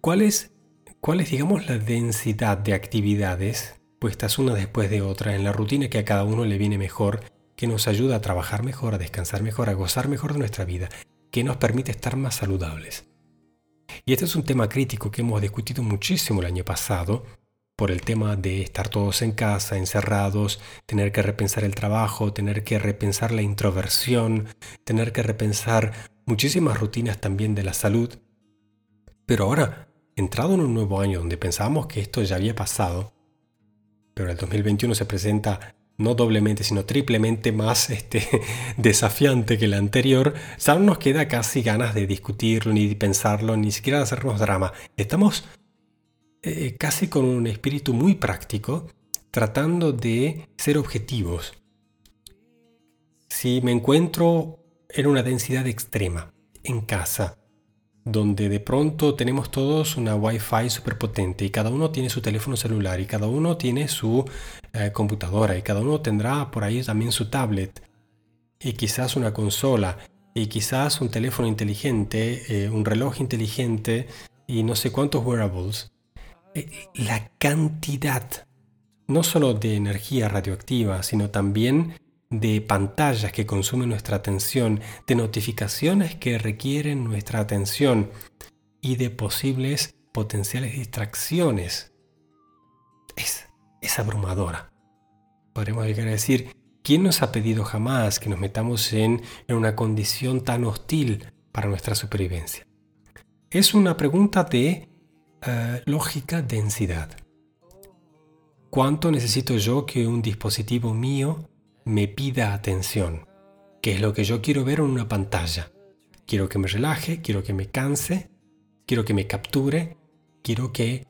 ¿cuál es ¿Cuál es, digamos, la densidad de actividades puestas una después de otra en la rutina que a cada uno le viene mejor, que nos ayuda a trabajar mejor, a descansar mejor, a gozar mejor de nuestra vida, que nos permite estar más saludables? Y este es un tema crítico que hemos discutido muchísimo el año pasado, por el tema de estar todos en casa, encerrados, tener que repensar el trabajo, tener que repensar la introversión, tener que repensar muchísimas rutinas también de la salud. Pero ahora, entrado en un nuevo año donde pensábamos que esto ya había pasado, pero el 2021 se presenta no doblemente, sino triplemente más *laughs* este, desafiante que el anterior, ya no nos queda casi ganas de discutirlo, ni de pensarlo, ni siquiera de hacernos drama. Estamos eh, casi con un espíritu muy práctico, tratando de ser objetivos. Si me encuentro en una densidad extrema, en casa, donde de pronto tenemos todos una Wi-Fi súper potente y cada uno tiene su teléfono celular y cada uno tiene su eh, computadora y cada uno tendrá por ahí también su tablet y quizás una consola y quizás un teléfono inteligente, eh, un reloj inteligente y no sé cuántos wearables. Eh, la cantidad, no solo de energía radioactiva, sino también de pantallas que consumen nuestra atención, de notificaciones que requieren nuestra atención y de posibles potenciales distracciones. Es, es abrumadora. Podremos llegar a decir, ¿quién nos ha pedido jamás que nos metamos en, una condición tan hostil para nuestra supervivencia? Es una pregunta de eh, lógica densidad. ¿Cuánto necesito yo que un dispositivo mío me pida atención, que es lo que yo quiero ver en una pantalla. Quiero que me relaje, quiero que me canse, quiero que me capture, quiero que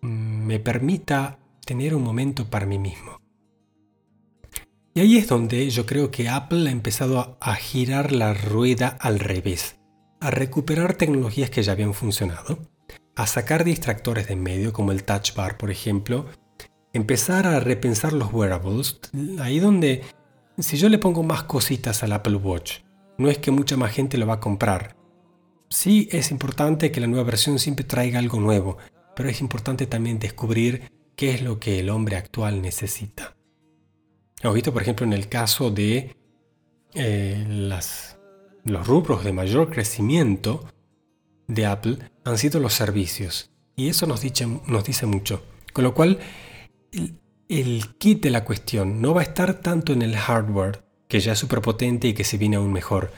mm, me permita tener un momento para mí mismo. Y ahí es donde yo creo que Apple ha empezado a girar la rueda al revés, a recuperar tecnologías que ya habían funcionado, a sacar distractores de en medio como el touch bar por ejemplo, empezar a repensar los wearables, ahí donde si yo le pongo más cositas al Apple Watch, no es que mucha más gente lo va a comprar. Sí es importante que la nueva versión siempre traiga algo nuevo, pero es importante también descubrir qué es lo que el hombre actual necesita. Hemos visto, por ejemplo, en el caso de eh, los rubros de mayor crecimiento de Apple han sido los servicios. Y eso nos dice, nos dice mucho. Con lo cual, el, kit de la cuestión no va a estar tanto en el hardware, que ya es súper potente y que se viene aún mejor.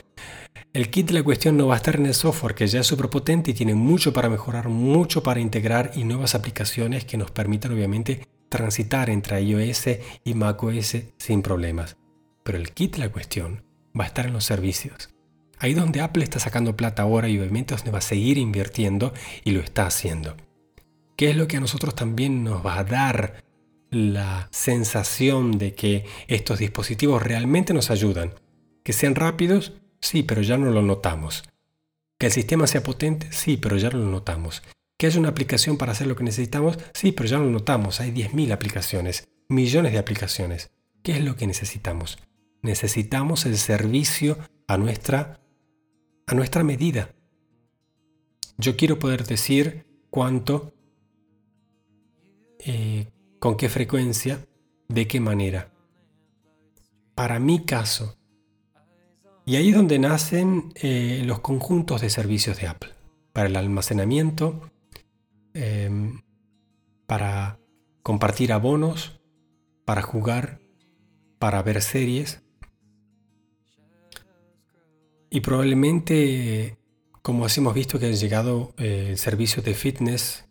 El kit de la cuestión no va a estar en el software, que ya es súper potente y tiene mucho para mejorar, mucho para integrar y nuevas aplicaciones que nos permitan obviamente transitar entre iOS y macOS sin problemas. Pero el kit de la cuestión va a estar en los servicios. Ahí donde Apple está sacando plata ahora y obviamente donde va a seguir invirtiendo y lo está haciendo. ¿Qué es lo que a nosotros también nos va a dar la sensación de que estos dispositivos realmente nos ayudan. Que sean rápidos, sí, pero ya no lo notamos. Que el sistema sea potente, sí, pero ya no lo notamos. Que haya una aplicación para hacer lo que necesitamos, sí, pero ya no lo notamos. Hay 10.000 aplicaciones, millones de aplicaciones. ¿Qué es lo que necesitamos? Necesitamos el servicio a nuestra, a nuestra medida. Yo quiero poder decir cuánto eh, con qué frecuencia, de qué manera. Para mi caso. Y ahí es donde nacen eh, los conjuntos de servicios de Apple. Para el almacenamiento, em, para compartir abonos, para jugar, para ver series. Y probablemente, como hemos visto que ha llegado eh, el servicio de fitness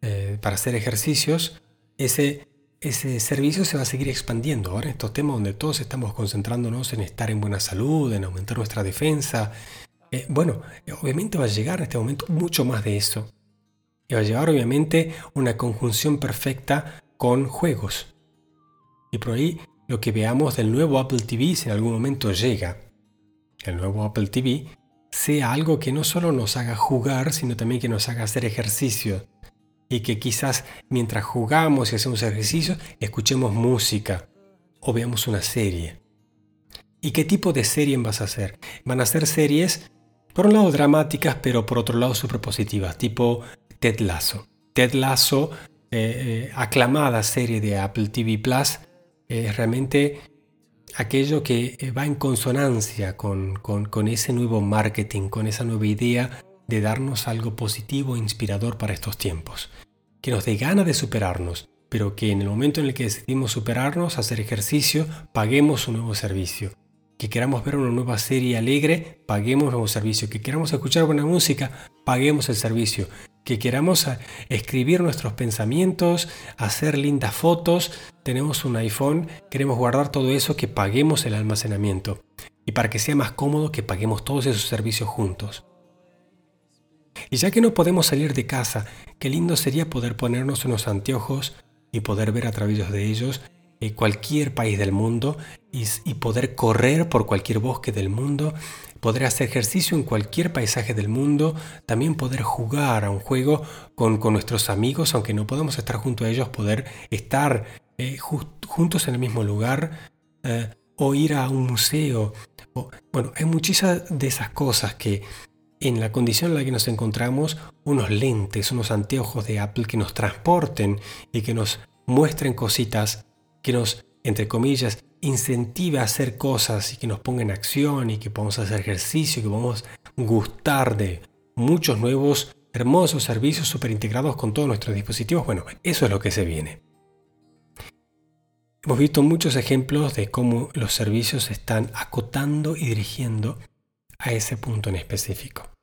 eh, para hacer ejercicios, ese, ese servicio se va a seguir expandiendo. Ahora estos temas donde todos estamos concentrándonos en estar en buena salud, en aumentar nuestra defensa, eh, bueno, obviamente va a llegar en este momento mucho más de eso. Y va a llevar obviamente una conjunción perfecta con juegos. Y por ahí lo que veamos del nuevo Apple TV, si en algún momento llega, el nuevo Apple TV, sea algo que no solo nos haga jugar, sino también que nos haga hacer ejercicio, y que quizás mientras jugamos y hacemos ejercicios escuchemos música o veamos una serie. ¿Y qué tipo de serie vas a hacer? Van a ser series, por un lado dramáticas, pero por otro lado super positivas, tipo Ted Lasso. Ted Lasso, eh, eh, aclamada serie de Apple TV Plus, es realmente aquello que eh, va en consonancia con, con ese nuevo marketing, con esa nueva idea de darnos algo positivo e inspirador para estos tiempos. que nos dé ganas de superarnos, pero que en el momento en el que decidimos superarnos, hacer ejercicio, paguemos un nuevo servicio. Que queramos ver una nueva serie alegre, paguemos un nuevo servicio. Que queramos escuchar buena música, paguemos el servicio. Que queramos eh, escribir nuestros pensamientos, hacer lindas fotos, tenemos un iPhone, queremos guardar todo eso, que paguemos el almacenamiento. Y para que sea más cómodo, que paguemos todos esos servicios juntos. Y ya que no podemos salir de casa, qué lindo sería poder ponernos unos anteojos y poder ver a través de ellos eh, cualquier país del mundo y, poder correr por cualquier bosque del mundo, poder hacer ejercicio en cualquier paisaje del mundo, también poder jugar a un juego con, nuestros amigos, aunque no podamos estar junto a ellos, poder estar eh, juntos en el mismo lugar eh, o ir a un museo. bueno, hay muchísimas de esas cosas que en la condición en la que nos encontramos unos lentes, unos anteojos de Apple que nos transporten y que nos muestren cositas, que nos, entre comillas, incentive a hacer cosas y que nos ponga en acción y que podamos hacer ejercicio, que podamos gustar de muchos nuevos hermosos servicios super integrados con todos nuestros dispositivos. Bueno, eso es lo que se viene. Hemos visto muchos ejemplos de cómo los servicios se están acotando y dirigiendo a ese punto en específico.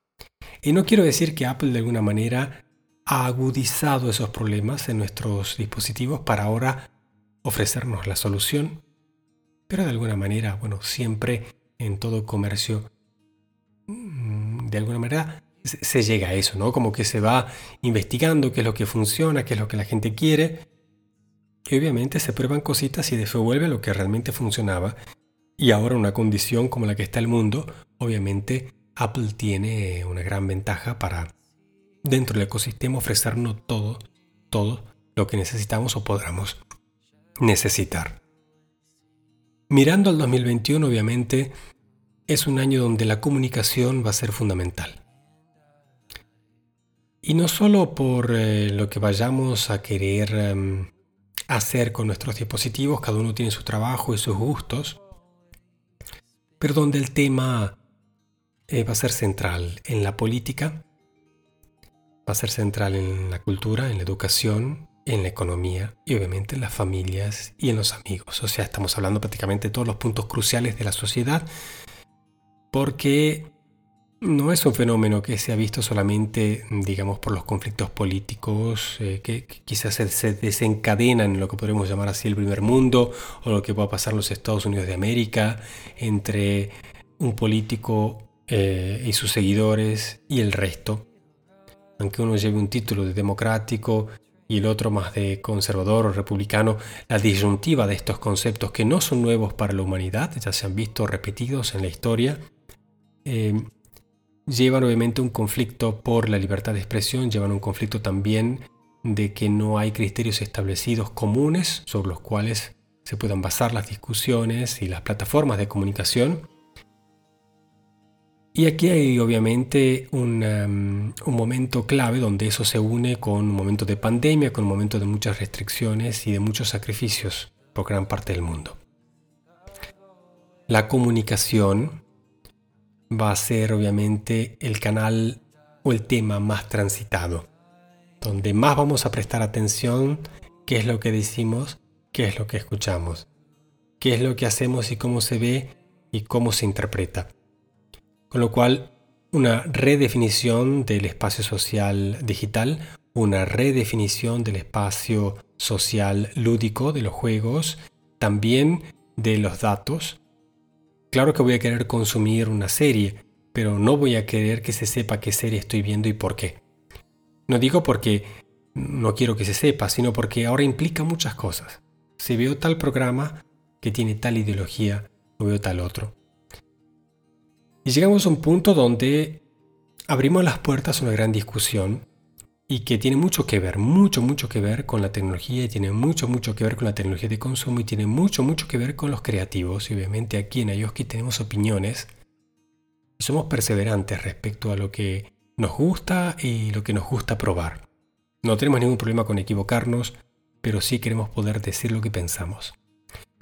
Y no quiero decir que Apple de alguna manera ha agudizado esos problemas en nuestros dispositivos para ahora ofrecernos la solución, pero de alguna manera, bueno, siempre en todo comercio, mm, de alguna manera se llega a eso, ¿no? Como que se va investigando qué es lo que funciona, qué es lo que la gente quiere, y obviamente se prueban cositas y devuelve lo que realmente funcionaba. Y ahora una condición como la que está el mundo, obviamente Apple tiene una gran ventaja para dentro del ecosistema ofrecernos todo, todo lo que necesitamos o podamos necesitar. Mirando al 2021, obviamente, es un año donde la comunicación va a ser fundamental. Y no solo por eh, lo que vayamos a querer em, hacer con nuestros dispositivos, cada uno tiene su trabajo y sus gustos, pero donde el tema eh, va a ser central en la política, va a ser central en la cultura, en la educación, en la economía y obviamente en las familias y en los amigos. O sea, estamos hablando prácticamente de todos los puntos cruciales de la sociedad porque no es un fenómeno que se ha visto solamente, digamos, por los conflictos políticos eh, que, quizás se, desencadenan en lo que podemos llamar así el primer mundo o lo que pueda pasar en los Estados Unidos de América entre un político eh, y sus seguidores y el resto. Aunque uno lleve un título de democrático y el otro más de conservador o republicano, la disyuntiva de estos conceptos que no son nuevos para la humanidad, ya se han visto repetidos en la historia, eh, llevan obviamente un conflicto por la libertad de expresión, llevan un conflicto también de que no hay criterios establecidos comunes sobre los cuales se puedan basar las discusiones y las plataformas de comunicación y aquí hay obviamente um, un, momento clave donde eso se une con un momento de pandemia, con un momento de muchas restricciones y de muchos sacrificios por gran parte del mundo. La comunicación va a ser obviamente el canal o el tema más transitado, donde más vamos a prestar atención qué es lo que decimos, qué es lo que escuchamos, qué es lo que hacemos y cómo se ve y cómo se interpreta. Con lo cual, una redefinición del espacio social digital, una redefinición del espacio social lúdico de los juegos, también de los datos. Claro que voy a querer consumir una serie, pero no voy a querer que se sepa qué serie estoy viendo y por qué. No digo porque no quiero que se sepa, sino porque ahora implica muchas cosas. Si veo tal programa que tiene tal ideología, o veo tal otro. Y llegamos a un punto donde abrimos las puertas a una gran discusión y que tiene mucho que ver, mucho, mucho que ver con la tecnología y tiene mucho, mucho que ver con la tecnología de consumo y tiene mucho, mucho que ver con los creativos. Y obviamente aquí en Ayoski tenemos opiniones y somos perseverantes respecto a lo que nos gusta y lo que nos gusta probar. No tenemos ningún problema con equivocarnos, pero sí queremos poder decir lo que pensamos.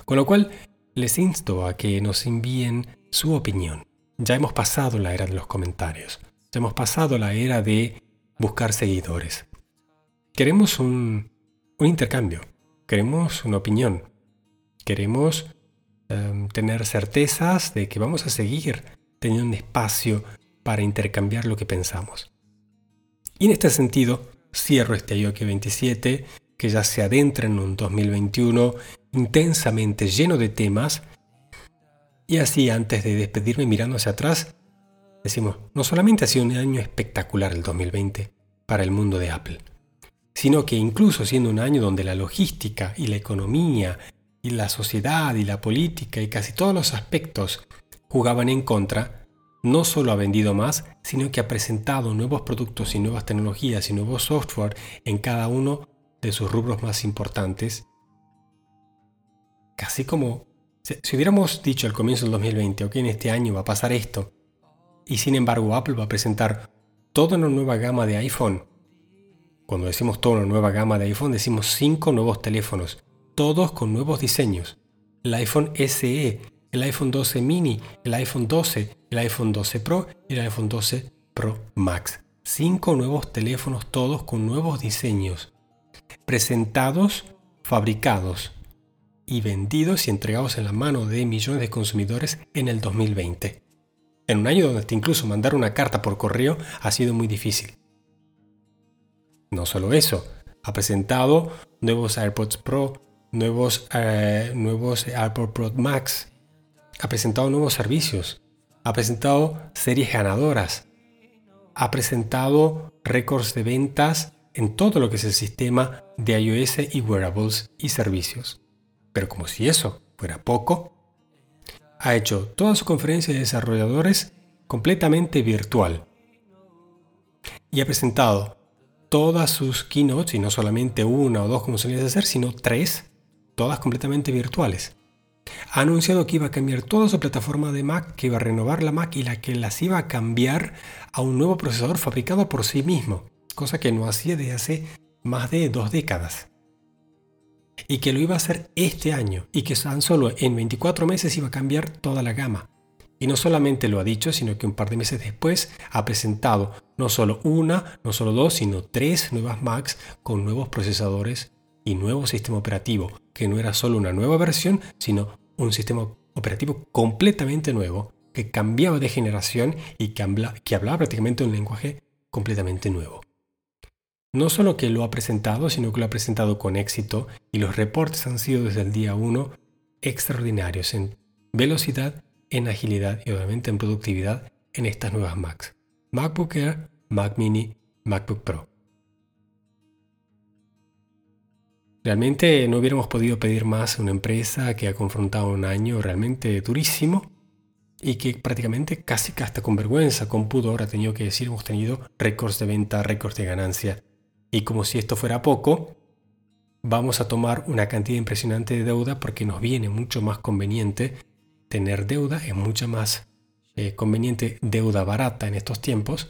Con lo cual, les insto a que nos envíen su opinión. Ya hemos pasado la era de los comentarios. Ya hemos pasado la era de buscar seguidores. Queremos un, intercambio, queremos una opinión, queremos em, tener certezas de que vamos a seguir teniendo un espacio para intercambiar lo que pensamos. Y en este sentido, cierro este IOK 27, que ya se adentra en un 2021 intensamente lleno de temas. Y así, antes de despedirme mirando hacia atrás, decimos, no solamente ha sido un año espectacular el 2020 para el mundo de Apple, sino que incluso siendo un año donde la logística y la economía y la sociedad y la política y casi todos los aspectos jugaban en contra, no solo ha vendido más, sino que ha presentado nuevos productos y nuevas tecnologías y nuevos software en cada uno de sus rubros más importantes. Casi como si hubiéramos dicho al comienzo del 2020, ok, en este año va a pasar esto, y sin embargo Apple va a presentar toda una nueva gama de iPhone. Cuando decimos toda una nueva gama de iPhone, decimos cinco nuevos teléfonos, todos con nuevos diseños. El iPhone SE, el iPhone 12 mini, el iPhone 12, el iPhone 12 Pro y el iPhone 12 Pro Max. Cinco nuevos teléfonos todos con nuevos diseños. Presentados, fabricados y vendidos y entregados en la mano de millones de consumidores en el 2020. En un año donde incluso mandar una carta por correo ha sido muy difícil. No solo eso, ha presentado nuevos AirPods Pro, nuevos, eh, nuevos AirPods Pro Max, ha presentado nuevos servicios, ha presentado series ganadoras, ha presentado récords de ventas en todo lo que es el sistema de iOS y wearables y servicios. Pero como si eso fuera poco, ha hecho toda su conferencia de desarrolladores completamente virtual y ha presentado todas sus keynotes, y no solamente una o dos como solía hacer, sino tres, todas completamente virtuales ha anunciado que iba a cambiar toda su plataforma de Mac, que iba a renovar la Mac y la que las iba a cambiar a un nuevo procesador fabricado por sí mismo, cosa que no hacía desde hace más de dos décadas. Y que lo iba a hacer este año y que tan solo en 24 meses iba a cambiar toda la gama. Y no solamente lo ha dicho, sino que un par de meses después ha presentado no solo una, no solo dos, sino tres nuevas Macs con nuevos procesadores y nuevo sistema operativo, que no era solo una nueva versión, sino un sistema operativo completamente nuevo, que cambiaba de generación y que, que hablaba prácticamente un lenguaje completamente nuevo. No solo que lo ha presentado, sino que lo ha presentado con éxito y los reportes han sido desde el día 1 extraordinarios en velocidad, en agilidad y obviamente en productividad en estas nuevas Macs. MacBook Air, Mac Mini, MacBook Pro. Realmente no hubiéramos podido pedir más a una empresa que ha confrontado un año realmente durísimo y que prácticamente casi hasta con vergüenza, con pudor, ha tenido que decir hemos tenido récords de venta, récords de ganancia. Y como si esto fuera poco, vamos a tomar una cantidad impresionante de deuda porque nos viene mucho más conveniente tener deuda, es mucho más eh, conveniente deuda barata en estos tiempos.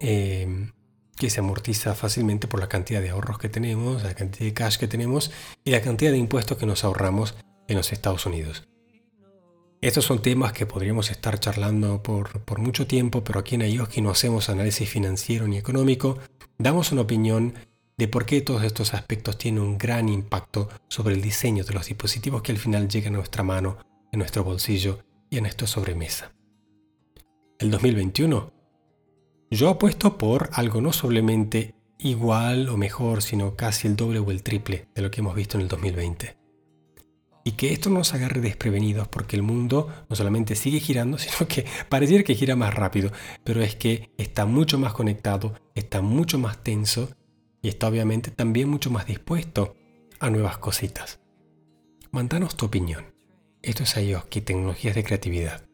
Eh, que se amortiza fácilmente por la cantidad de ahorros que tenemos, la cantidad de cash que tenemos y la cantidad de impuestos que nos ahorramos en los Estados Unidos. Estos son temas que podríamos estar charlando por, por mucho tiempo, pero aquí en IOSKI no hacemos análisis financiero ni económico, damos una opinión de por qué todos estos aspectos tienen un gran impacto sobre el diseño de los dispositivos que al final llegan a nuestra mano, en nuestro bolsillo y en nuestra sobremesa. El 2021 yo apuesto por algo no solamente igual o mejor, sino casi el doble o el triple de lo que hemos visto en el 2020. Y que esto no nos agarre desprevenidos porque el mundo no solamente sigue girando, *laughs* sino que pareciera que gira más rápido, pero es que está mucho más conectado, está mucho más tenso y está obviamente también mucho más dispuesto a nuevas cositas. Mandanos tu opinión. Esto es IOSKI, Tecnologías de Creatividad.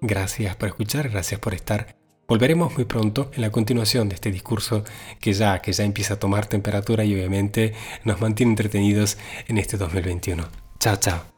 Gracias por escuchar, gracias por estar Volveremos muy pronto en la continuación de este discurso que ya, que ya empieza a tomar temperatura y obviamente nos mantiene entretenidos en este 2021. Chao, chao.